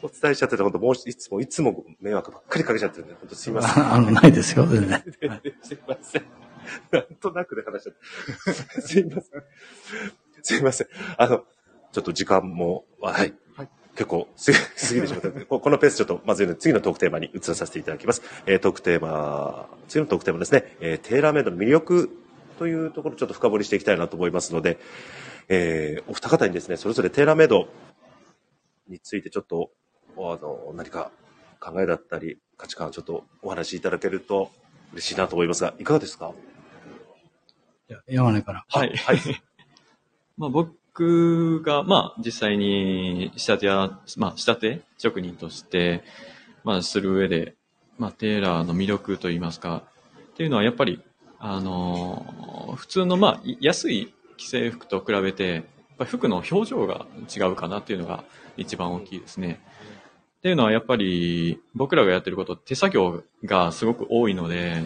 お伝えしちゃってて、本当もういつも、いつも迷惑ばっかりかけちゃってるんで、本当すいません。あの、ないですよ、全然。すいません。なんとなくで話しちゃって。すいません。すいません。あの、ちょっと時間も、はい。はい結構過ぎ過ぎてしまったので、ここのペースちょっと、まず次のトークテーマに移らさせていただきます。えートークテーマ、次のトークテーマですね、えーテーラーメイドの魅力というところをちょっと深掘りしていきたいなと思いますので、えーお二方にですね、それぞれテーラーメイドについてちょっと、あの、何か考えだったり、価値観をちょっとお話しいただけると嬉しいなと思いますが、いかがですか？じゃあ山根から。はい。はい。まあ僕が、まあ実際に仕立てや、まあ仕立て職人として、まあする上で、まあ、テーラーの魅力といいますか、っていうのはやっぱり、あの普通の、まあ、安い既製服と比べて、やっぱ服の表情が違うかなっていうのが一番大きいですね。っていうのはやっぱり僕らがやってること手作業がすごく多いので、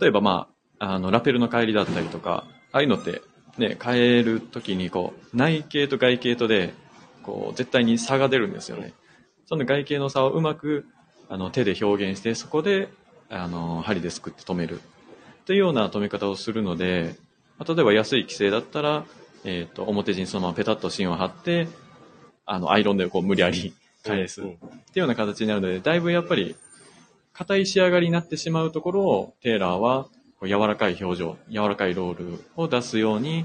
例えばまあ、あの、ラペルの帰りだったりとか、ああいうのってね、変えるときにこう、内径と外径とで、こう、絶対に差が出るんですよね。その外径の差をうまく、あの、手で表現して、そこで、あの、針ですくって止める。というような止め方をするので、まあ例えば安い規制だったら、えっ、と、表地にそのままペタッと芯を貼って、あの、アイロンでこう無理やり返す。うんっていうような形になるので、だいぶやっぱり、硬い仕上がりになってしまうところを、テーラーは、こう柔らかい表情、柔らかいロールを出すように、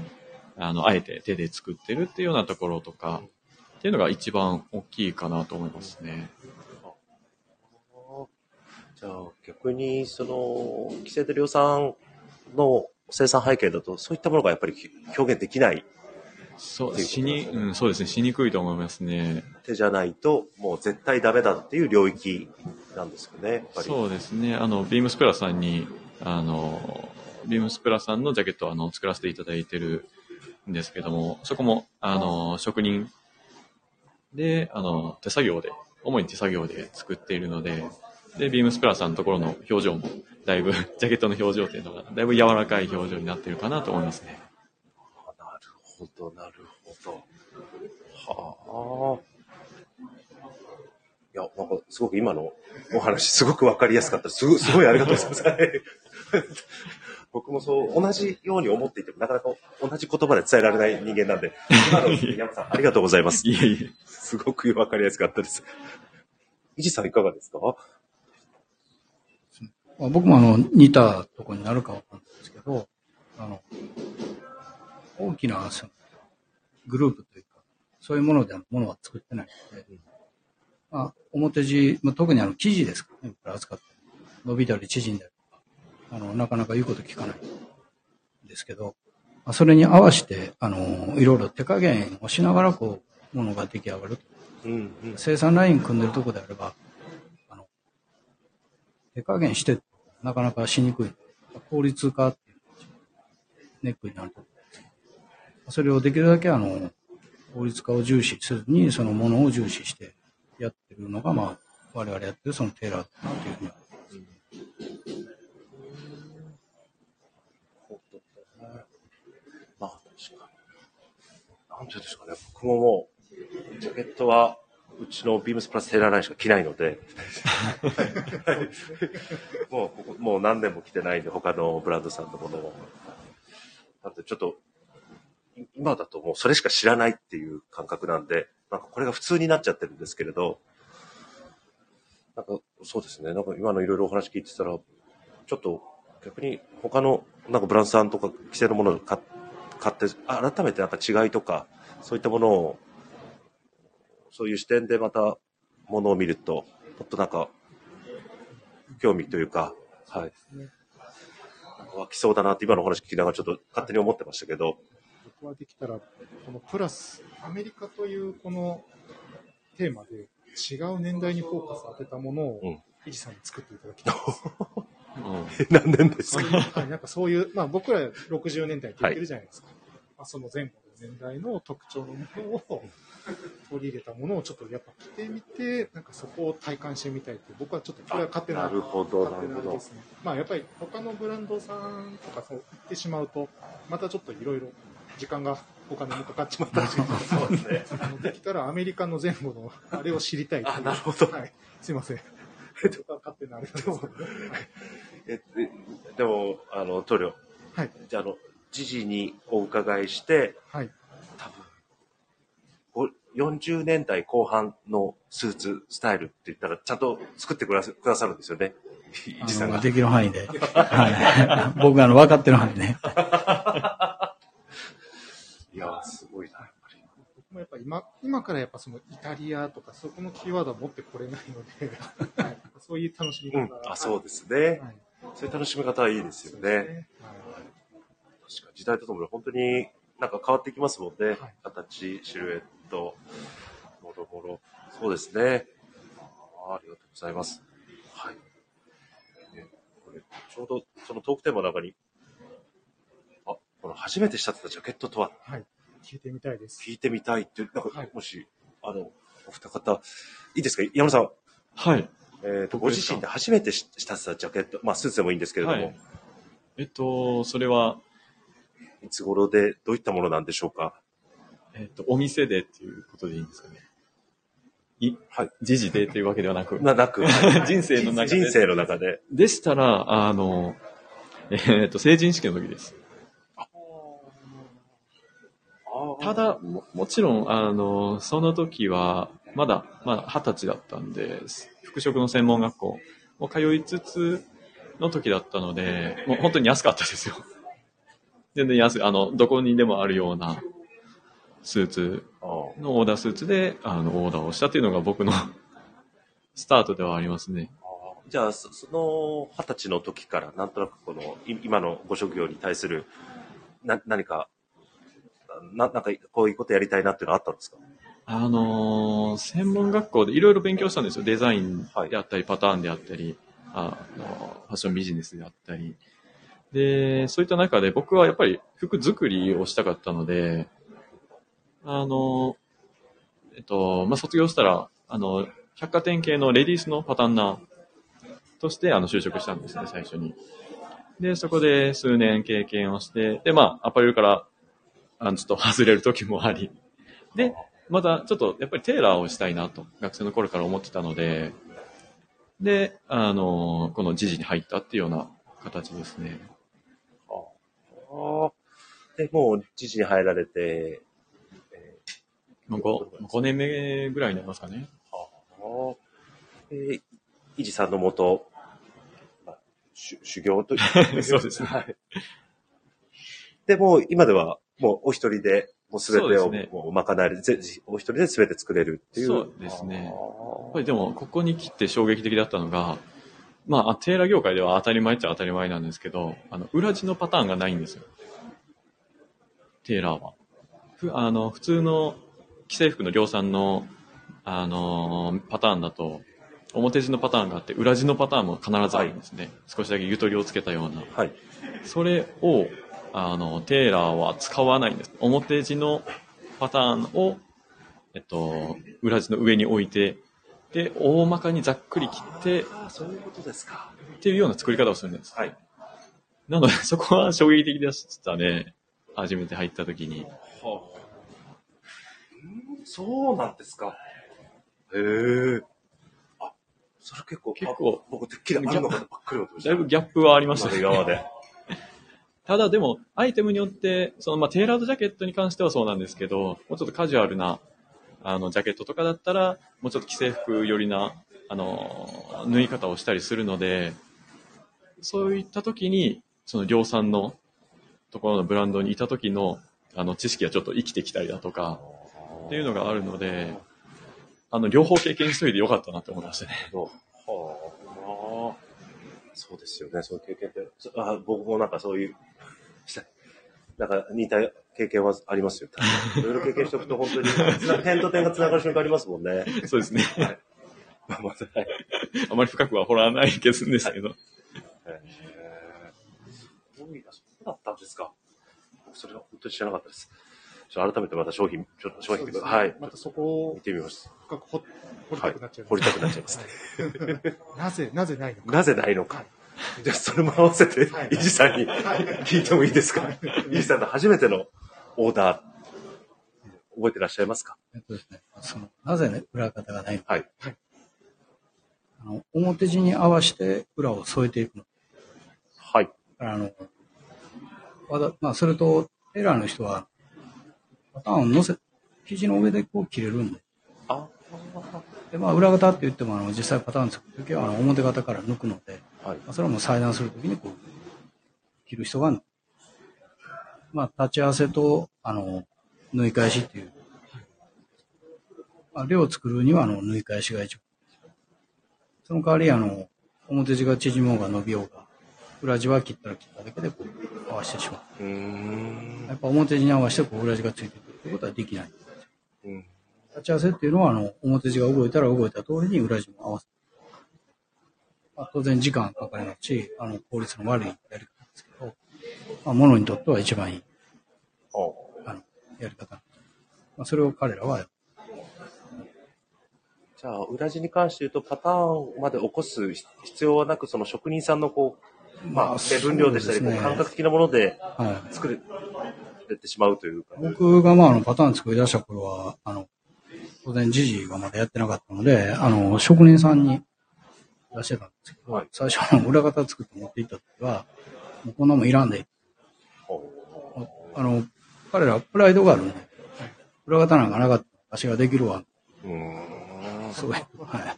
あの、あえて手で作ってるっていうようなところとか、っていうのが一番大きいかなと思いますね。じゃあ逆に、その、規制で量産の生産背景だと、そういったものがやっぱり表現できないそう、しに、うん、そうですね、しにくいと思いますね。手じゃないと、もう絶対ダメだっていう領域なんですよね。そうですね。あの、ビームスプラスさんに、あの、ビームスプラスさんのジャケットをあの作らせていただいてるんですけども、そこも、あの、職人で、あの、手作業で、主に手作業で作っているので、で、ビームスプラスさんのところの表情も、だいぶ、ジャケットの表情っていうのが、だいぶ柔らかい表情になってるかなと思いますね。なるほど、なるほど。はあ。いや、なんか、すごく今のお話、すごくわかりやすかった。すごい、すごいありがとうございます。はい僕もそう、同じように思っていても、なかなか同じ言葉で伝えられない人間なんで、今の山さん、ありがとうございます。いえいえ。すごくわかりやすかったです。伊地さんいかがですか？まあ、僕もあの、似たとこになるかわかんないですけど、あの、大きなそのグループというか、そういうものでものは作ってないので、まあ、表地、まあ、特にあの、生地ですからね、これ扱って。伸びたり縮んだりとか、あの、なかなか言うこと聞かないんですけど、まあ、それに合わせて、あの、いろいろ手加減をしながら、こう、ものが出来上がると。うん、うん。生産ライン組んでるとこであれば、あの、手加減して、なかなかしにくい。効率化っていうのがネックになると思うそれをできるだけあの、効率化を重視せずに、そのものを重視してやってるのが、まあ、我々やってるそのテーラーだなというふうにはまあ、確かに。なんていうんですかね、僕ももう、ジャケットは、うちのビームスプラステーラーラインしか着ないので、もうここ、もう何年も着てないんで、他のブランドさんのものを。なんでちょっと、今だともうそれしか知らないっていう感覚なんで、なんかこれが普通になっちゃってるんですけれど、なんかそうですね、なんか今のいろいろお話聞いてたら、ちょっと逆に他のなんかブランドさんとか規制のものを買って、改めてなんか違いとか、そういったものを、そういう視点でまたものを見ると、もっとなんか、興味というか、はい。湧きそうだなって今のお話聞きながらちょっと勝手に思ってましたけど、僕はできたら、このプラス、アメリカというこのテーマで違う年代にフォーカス当てたものをうん、イジさんに作っていただきたいです。う ん何年ですか？はい、なんかそういう、まあ僕ら60年代って言ってるじゃないですか。まあ、その前後の年代の特徴のものを取り入れたものをちょっとやっぱ着てみて、なんかそこを体感してみたいって、僕はちょっとこれは勝手ななるほど、な勝手なで。すね。まあやっぱり他のブランドさんとかそう行ってしまうと、またちょっといろいろ時間がお金もかかっちまったり そうですね。あのできたらアメリカの前後のあれを知りたいいうあなるほどはい。すいません。僕は勝手なあれですけど。はいえででも、あの、塗料。はい。じゃあ、あの、時事にお伺いして、はい。多分、ご40年代後半のスーツスタイルって言ったら、ちゃんと作ってくださるんですよね。あ伊地さんが。のできる範囲で。はい。僕があの分かってる範囲でね。いやー、すごいな、やっぱり。僕もやっぱ今、今からやっぱそのイタリアとかそこのキーワードは持ってこれないので、はい、そういう楽しみ方うん、あ、そうですね。はい。そういう楽しみ方はいいですよね。そうですね。はい確か時代とともに本当になんか変わっていきますもんね。はい形、シルエット、もろもろ。そうですね。あーありがとうございます。はい。これ、ちょうどそのトークテーマの中に、あ、この初めて仕立てたジャケットとは？はい。聞いてみたいです。聞いてみたいって、なんか、はいもし、あの、お二方、いいですか？山田さん、はい。えっ、と、ご自身で初めてしたジャケット、まあ、スーツでもいいんですけれども、はいえっと、それは、い、つ頃でどういったものなんでしょうか？えっと、お店でっていうことでいいんですかね。い、はい。時事でっていうわけではなく、な、なく、人生の中で。人生の中で、でしたら、あの、えっと、成人式の時です。ただ、ももちろん、あの、その時は、まだ、まあ、二十歳だったんで、服飾の専門学校も通いつつの時だったので、もう本当に安かったですよ。全然安い、あの、どこにでもあるようなスーツあのオーダースーツで、あの、オーダーをしたっていうのが僕の スタートではありますね。じゃあ、そその二十歳の時から、なんとなくこの、い今のご職業に対する、な、何か、な、なんか、こういうことやりたいなっていうのはあったんですか？あのー専門学校でいろいろ勉強したんですよ。デザインであったり、パターンであったり、あのファッションビジネスであったり。で、そういった中で僕はやっぱり服作りをしたかったので、あの、えっと、まあ、卒業したら、あの、百貨店系のレディースのパターンナーとして、あの、就職したんですね、最初に。で、そこで数年経験をして、で、まあ、アパレルから、あの、ちょっと外れる時もあり、で、またちょっとやっぱりテーラーをしたいなと、学生の頃から思ってたので、で、あの、この時事に入ったっていうような形ですね。ああ。で、もう、知事に入られて、えもう 5, 5年目ぐらいになりますかね。ー、ああ。えー、イジさんのもと、まあし修行と そうですねはい。で、もう、今では、もう、お一人で、もうすべてを、もう、賄える、ぜお一人で全て作れるっていう。そうですねやっあぱりでも、ここに来て衝撃的だったのが、まあ、テーラー業界では当たり前っちゃ当たり前なんですけど、あの、裏地のパターンがないんですよ。テーラーは。ふあの、普通の既製服の量産の、あのパターンだと、表地のパターンがあって、裏地のパターンも必ずあるんですね。少しだけゆとりをつけたような。ーはい。それを、あの、テーラーは使わないんです。表地のパターンを、えっと、裏地の上に置いて、で、大まかにざっくり切って、そういうことですか。っていうような作り方をするんです。はい。なので、そこは衝撃的でしたね。初めて入った時に。はあ、そうなんですか。へえ。あ、それ結構、結構あ僕、てっきりあるのかとばっかり思ってました。だいぶギャップはありましたね。今まで。ただでも、アイテムによって、その、まあ、テーラードジャケットに関してはそうなんですけど、もうちょっとカジュアルな、あの、ジャケットとかだったら、もうちょっと既製服寄りな、あの、縫い方をしたりするので、そういった時に、その量産のところのブランドにいた時の、あの、知識がちょっと生きてきたりだとか、っていうのがあるので、あの、両方経験しといてよかったなって思いましたね。はあ。そうですよね、そういう経験って。あ僕もなんかそういう、なんか似た経験はありますよ。いろいろ経験しておくと本当に、点と点が繋がる瞬間ありますもんね。そうですね。まあまず、はい。あまり深くは掘らないけどんですけど。へーすごいな、そうだったんですか？僕それは本当に知らなかったです。ちょっと改めてまた商品、ちょっと商品、ねはい。またそこを見てみます。深く掘掘りたくなっちゃいます。掘りたくなっちゃいますね。なぜ、なぜないのか。なぜないのか。じゃあ、それも合わせてはい、イジさんに聞いてもいいですか？イジさんの初めてのオーダー、覚えてらっしゃいますか？えっとですね、その、なぜね、裏方がないのか。はい。あの、表地に合わせて裏を添えていくの。はい。あの、わざまあ、それと、テーラーの人は、パターンを乗せ、生地の上でこう切れるんで。あで、まあ、裏方って言っても、あの、実際パターン作るときは、あの、表方から抜くので、はい。まあ、それはもう裁断するときにこう、切る人が、まあ、立ち合わせと、あの、縫い返しっていう。まあ、量を作るには、あの、縫い返しが一番。その代わり、あの、表地が縮もうが伸びようが、裏地は切ったら切っただけでこう、合わせてしまうう。やっぱ表地に合わせてこう、裏地がついてくるってことはできない。うん。立ち合わせっていうのは、あの、表地が動いたら動いた通りに裏地も合わせまあ、当然時間かかりますし、あの、効率の悪いやり方まあ、ものにとっては一番いい、あの、やり方。まあ、それを彼らは、じゃあ、裏地に関して言うと、パターンまで起こす必要はなく、その職人さんのこう、まあ、成分量でしたり、ね感覚的なものではい。作れてしまうというか。僕がまあ、あの、パターン作り出した頃は、あの、当然、ジジイがまだやってなかったので、あの、職人さんに出してたんですけど、はい最初の裏方作って持っていった時は、もうこんなもんいらんで、あの、彼らプライドがあるんで、裏方なんかなかったら、私ができるわ。うーん。そういう、はい。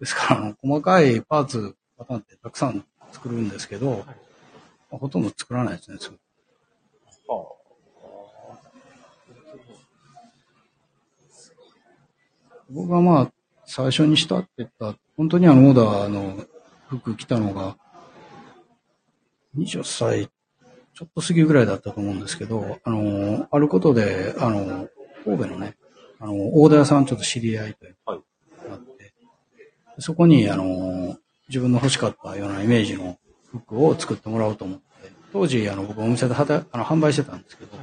ですから、あの、細かいパーツ、パターンってたくさん作るんですけど、まあほとんど作らないですね、すぐ僕がまあ、最初にしたって言った、本当にあの、オーダーの服着たのが、20歳ちょっと過ぎぐらいだったと思うんですけど、あの、あることで、あの、神戸のね、あの、オーダー屋さんちょっと知り合いとはいなって、そこに、あの、自分の欲しかったようなイメージの服を作ってもらおうと思って、当時、あの、僕お店で働あの販売してたんですけど、や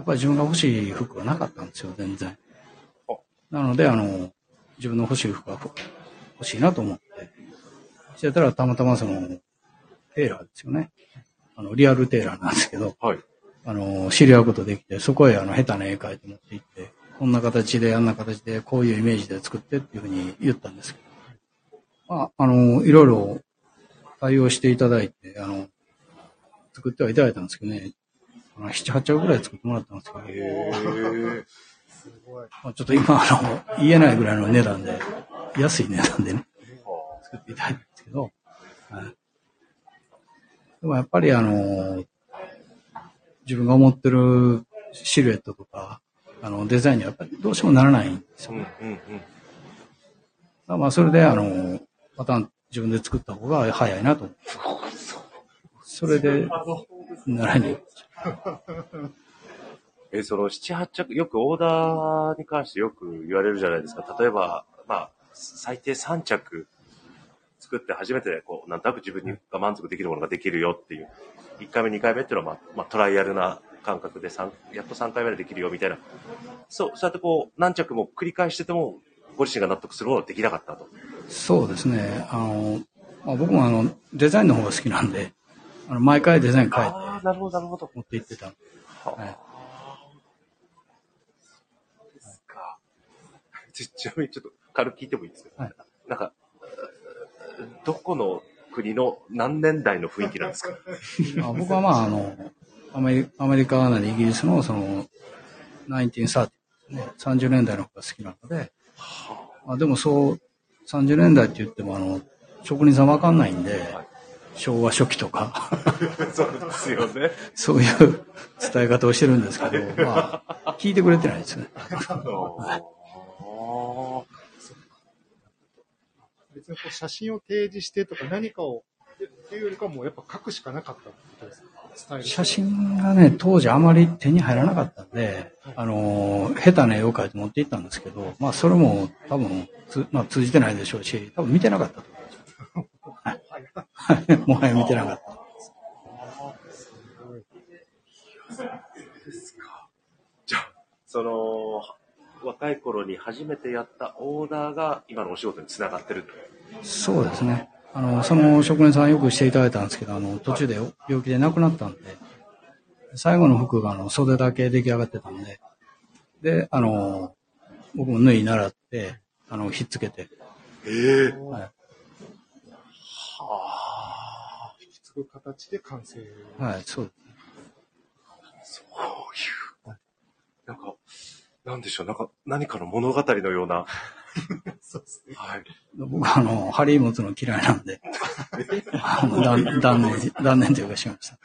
っぱり自分が欲しい服がなかったんですよ、全然。なので、あの、自分の欲しい服が欲しいなと思って、してたらたまたまその、テーラーですよね。あの、リアルテーラーなんですけど、はい。あの、知り合うことできて、そこへあの、下手な絵描いて持って行って、こんな形で、あんな形で、こういうイメージで作ってっていうふうに言ったんですけど、まあ、あの、いろいろ対応していただいて、あの、作ってはいただいたんですけどね、あの7、8着ぐらい作ってもらったんですけど、へーすごい。まあ、ちょっと今、あの、言えないぐらいの値段で、安い値段でね、作っていただいたんですけど、はい。でもやっぱりあの、自分が思ってるシルエットとか、あの、デザインにはやっぱりどうしてもならないんですよ。うんうんうん。らまあ、それであの、パターン自分で作った方が早いなと思って。それで、習いに。え、その7、8着、よくオーダーに関してよく言われるじゃないですか。例えば、まあ、最低3着作って初めて、こう、なんとなく自分にが満足できるものができるよっていう。1回目、2回目っていうのは、まあ、まあ、トライアルな感覚で三やっと3回目でできるよみたいな。そう、そうやってこう、何着も繰り返してても、ご自身が納得するものができなかったと。そうですね。あの、まあ、僕もあの、デザインの方が好きなんで、あの、毎回デザイン変えてああ、なるほど、なるほど。持って行ってた。はいですか。ちちなみにちょっと軽く聞いてもいいですか、はいなんか、どこの国の何年代の雰囲気なんですか？あ僕はまあ、あの、アメリアメリカなりイギリスのその、1930、ね、30年代の方が好きなので、まあ、でもそう、30年代って言っても、あの、職人さんわかんないんで、昭和初期とか、そうですよね。そういう伝え方をしてるんですけど、まあ、聞いてくれてないですね。別にこう写真を提示してとか何かを、っていうよりかはもうやっぱ書くしかなかったってことですか。写真がね、当時あまり手に入らなかったんで、あの、下手な絵を描いて持って行ったんですけど、まあ、それも多分、つまあ、通じてないでしょうし、多分見てなかったと思うんですよ。はい。もはや見てなかった。じゃあ、その、若い頃に初めてやったオーダーが今のお仕事につながってる。そうですね。あの、その職人さんよくしていただいたんですけど、あの、途中で病気で亡くなったんで、最後の服があの、袖だけ出来上がってたんで、で、あの、僕も縫い習って、あの、ひっつけて、ええはい。引き継ぐ形で完成。はい、そうそういう。なんか、なんでしょう、なんか、何かの物語のような。そうですね。はい。僕はあの、針持つの嫌いなんで、あの断断念、断念というかしました。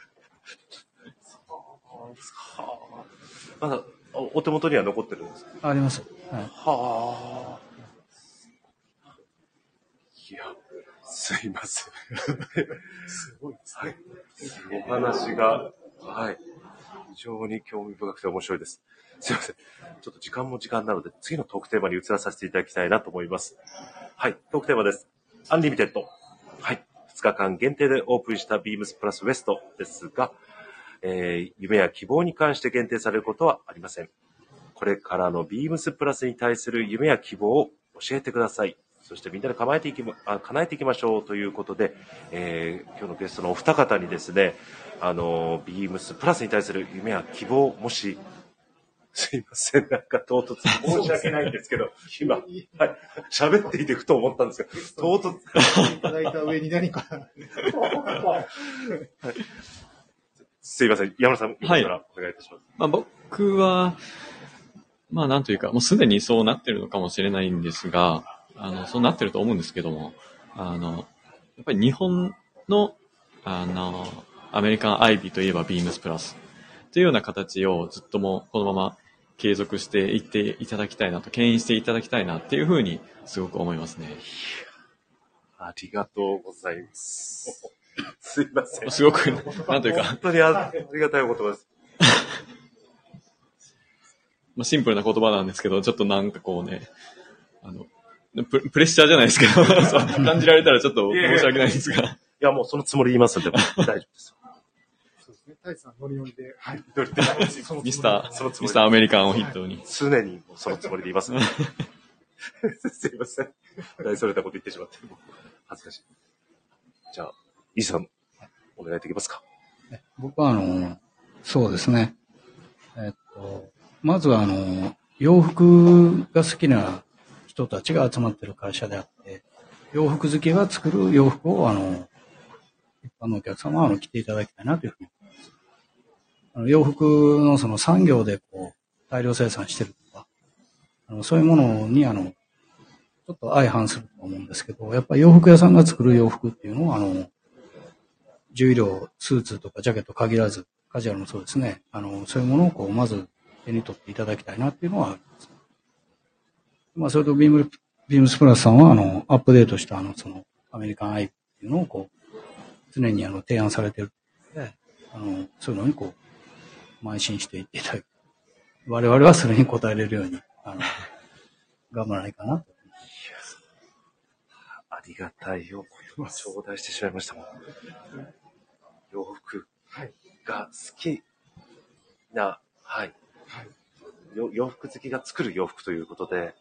まだ、おお手元には残ってるんですか？あります。はい。はあ。いや、すいません。すごいですはい。お話が、はい。非常に興味深くて面白いです。すいません。ちょっと時間も時間なので、次のトークテーマに移らさせていただきたいなと思います。はい。トークテーマです。 Unlimited。はい。2日間限定でオープンしたビームスプラスウエストですが、えー夢や希望に関して限定されることはありません。これからのビームスプラスに対する夢や希望を教えてください。そしてみんなで構えていきま、叶えていきましょうということで、えー今日のゲストのお二方にですね、あの、ビームスプラスに対する夢や希望、もし、すいません、なんか唐突、申し訳ないんですけど、今、はい、喋っていてふと思ったんですけど、唐突、いただいた上に何か、すいません、山田さん、はい今からお願いいたします。まあ僕は、まあなんというか、もうすでにそうなってるのかもしれないんですが、あの、そうなってると思うんですけども、あの、やっぱり日本の、あの、アメリカンアイビーといえばビームスプラスというような形をずっともこのまま継続していっていただきたいなと、牽引していただきたいなっていうふうにすごく思いますね。ありがとうございます。すいません。すごく、なんというか本、当にあありがたいお言葉です。まあ、シンプルな言葉なんですけど、ちょっとなんかこうね、あの、ププレッシャーじゃないですけど、感じられたらちょっと申し訳ないんですが。いや、もうそのつもりで言いますんで、大丈夫です。太一さんノリノリで、はい。どれでもそのつもりでミスター、そのつもりミスターアメリカンを筆頭に。常にそのつもりで言います。すいません。大それたこと言ってしまって、恥ずかしい。じゃあ、イーさん、お願いできますか？僕はあの、そうですね。えっと、まずはあの、洋服が好きな人たちが集まってる会社であって、洋服好きが作る洋服をあの、一般のお客様はあの着ていただきたいなというふうに。あの洋服のその産業でこう、大量生産してるとか、あのそういうものにあの、ちょっと相反すると思うんですけど、やっぱり洋服屋さんが作る洋服っていうのは、あの、重量、スーツとかジャケット限らず、カジュアルもそうですね。あの、そういうものをこう、まず手に取っていただきたいなっていうのはあります。まあ、それとビーム、ビームスプラスさんは、あの、アップデートした、あの、その、アメリカンアイっていうのをこう、常にあの、提案されてるので、あの、そういうのにこう、邁進していっていただく。我々はそれに応えれるように、あの、頑張らないかなと。ありがたいお言葉頂戴してしまいましたもん。洋服はい。が好きな、はい。はい。よ洋服好きが作る洋服ということで、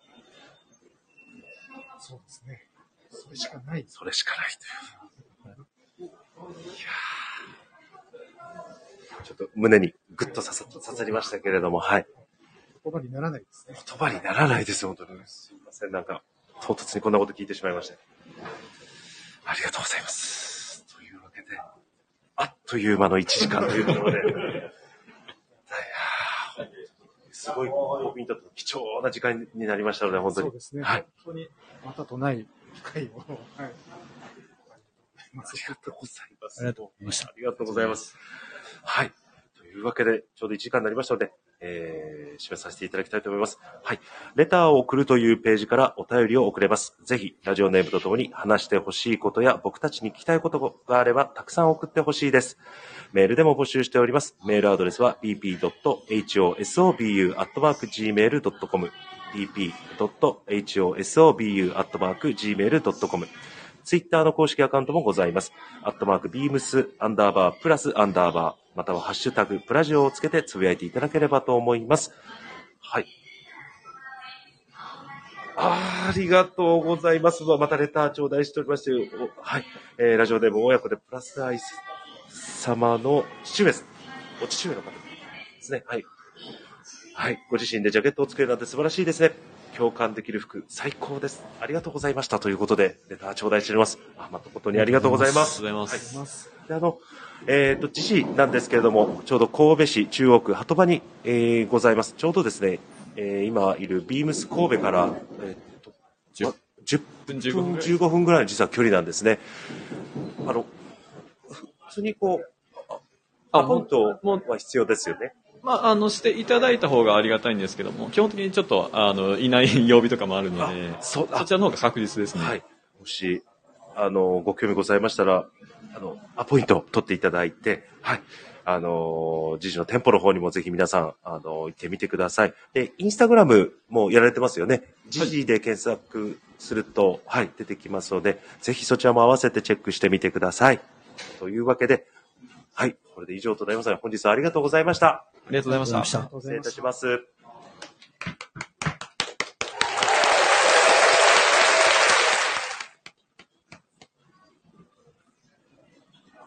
そうですね。それしかない。それしかないという。いやーちょっと胸にグッと刺さ刺さりましたけれども、はい。言葉にならないですね。言葉にならないです、本当に。すいません、なんか、唐突にこんなこと聞いてしまいまして。ありがとうございます。というわけで、あっという間の1時間というところで、すごい僕にとっても貴重な時間になりましたので、本当にそう。ですね。はい。本当に、またとない機会を、はい。まありがとうございます。ありがとうございましたありがとうございます。はい。というわけで、ちょうど1時間になりましたので、えー、締めさせていただきたいと思います。はい。レターを送るというページからお便りを送れます。ぜひ、ラジオネームとともに話してほしいことや僕たちに聞きたいことがあれば、たくさん送ってほしいです。メールでも募集しております。メールアドレスは bp.hosobu.gmail.com bp.hosobu.gmail.com ツイッターの公式アカウントもございます。アットマークビームスアンダーバープラスアンダーバー、またはハッシュタグプラジオをつけてつぶやいていただければと思います。はい。あありがとうございます。またレター頂戴しておりまして、はい。えー、ラジオでも親子でプラスアイス様の父上です。お父上の方ですね。はい。はい。ご自身でジャケットを作るなんて素晴らしいですね。共感できる服、最高です。ありがとうございました。ということで、レター頂戴しております。あ、誠にありがとうございます。ありがとうございますはい。であの、えっ、と、自身なんですけれども、ちょうど神戸市中央区鳩場に、えーございます。ちょうどですね、えー今いるビームス神戸から、えーと10あ10分分15分ぐらい15分ぐらいの実は距離なんですね。あの、ふ普通にこう、あアカウントもは必要ですよね。まあ、あの、していただいた方がありがたいんですけども、基本的にちょっと、あの、いない曜日とかもあるので、そちらの方が確実ですね。はい。もし、あの、ご興味ございましたら、あの、アポイントを取っていただいて、はい。あの、時事の店舗の方にもぜひ皆さん、あの、行ってみてください。で、インスタグラムもやられてますよね。時事で検索すると、はい、出てきますので、ぜひそちらも合わせてチェックしてみてください。というわけで、はい、これで以上となります本日はありがとうございました。ありがとうございました。ありがとうございました失礼いたします。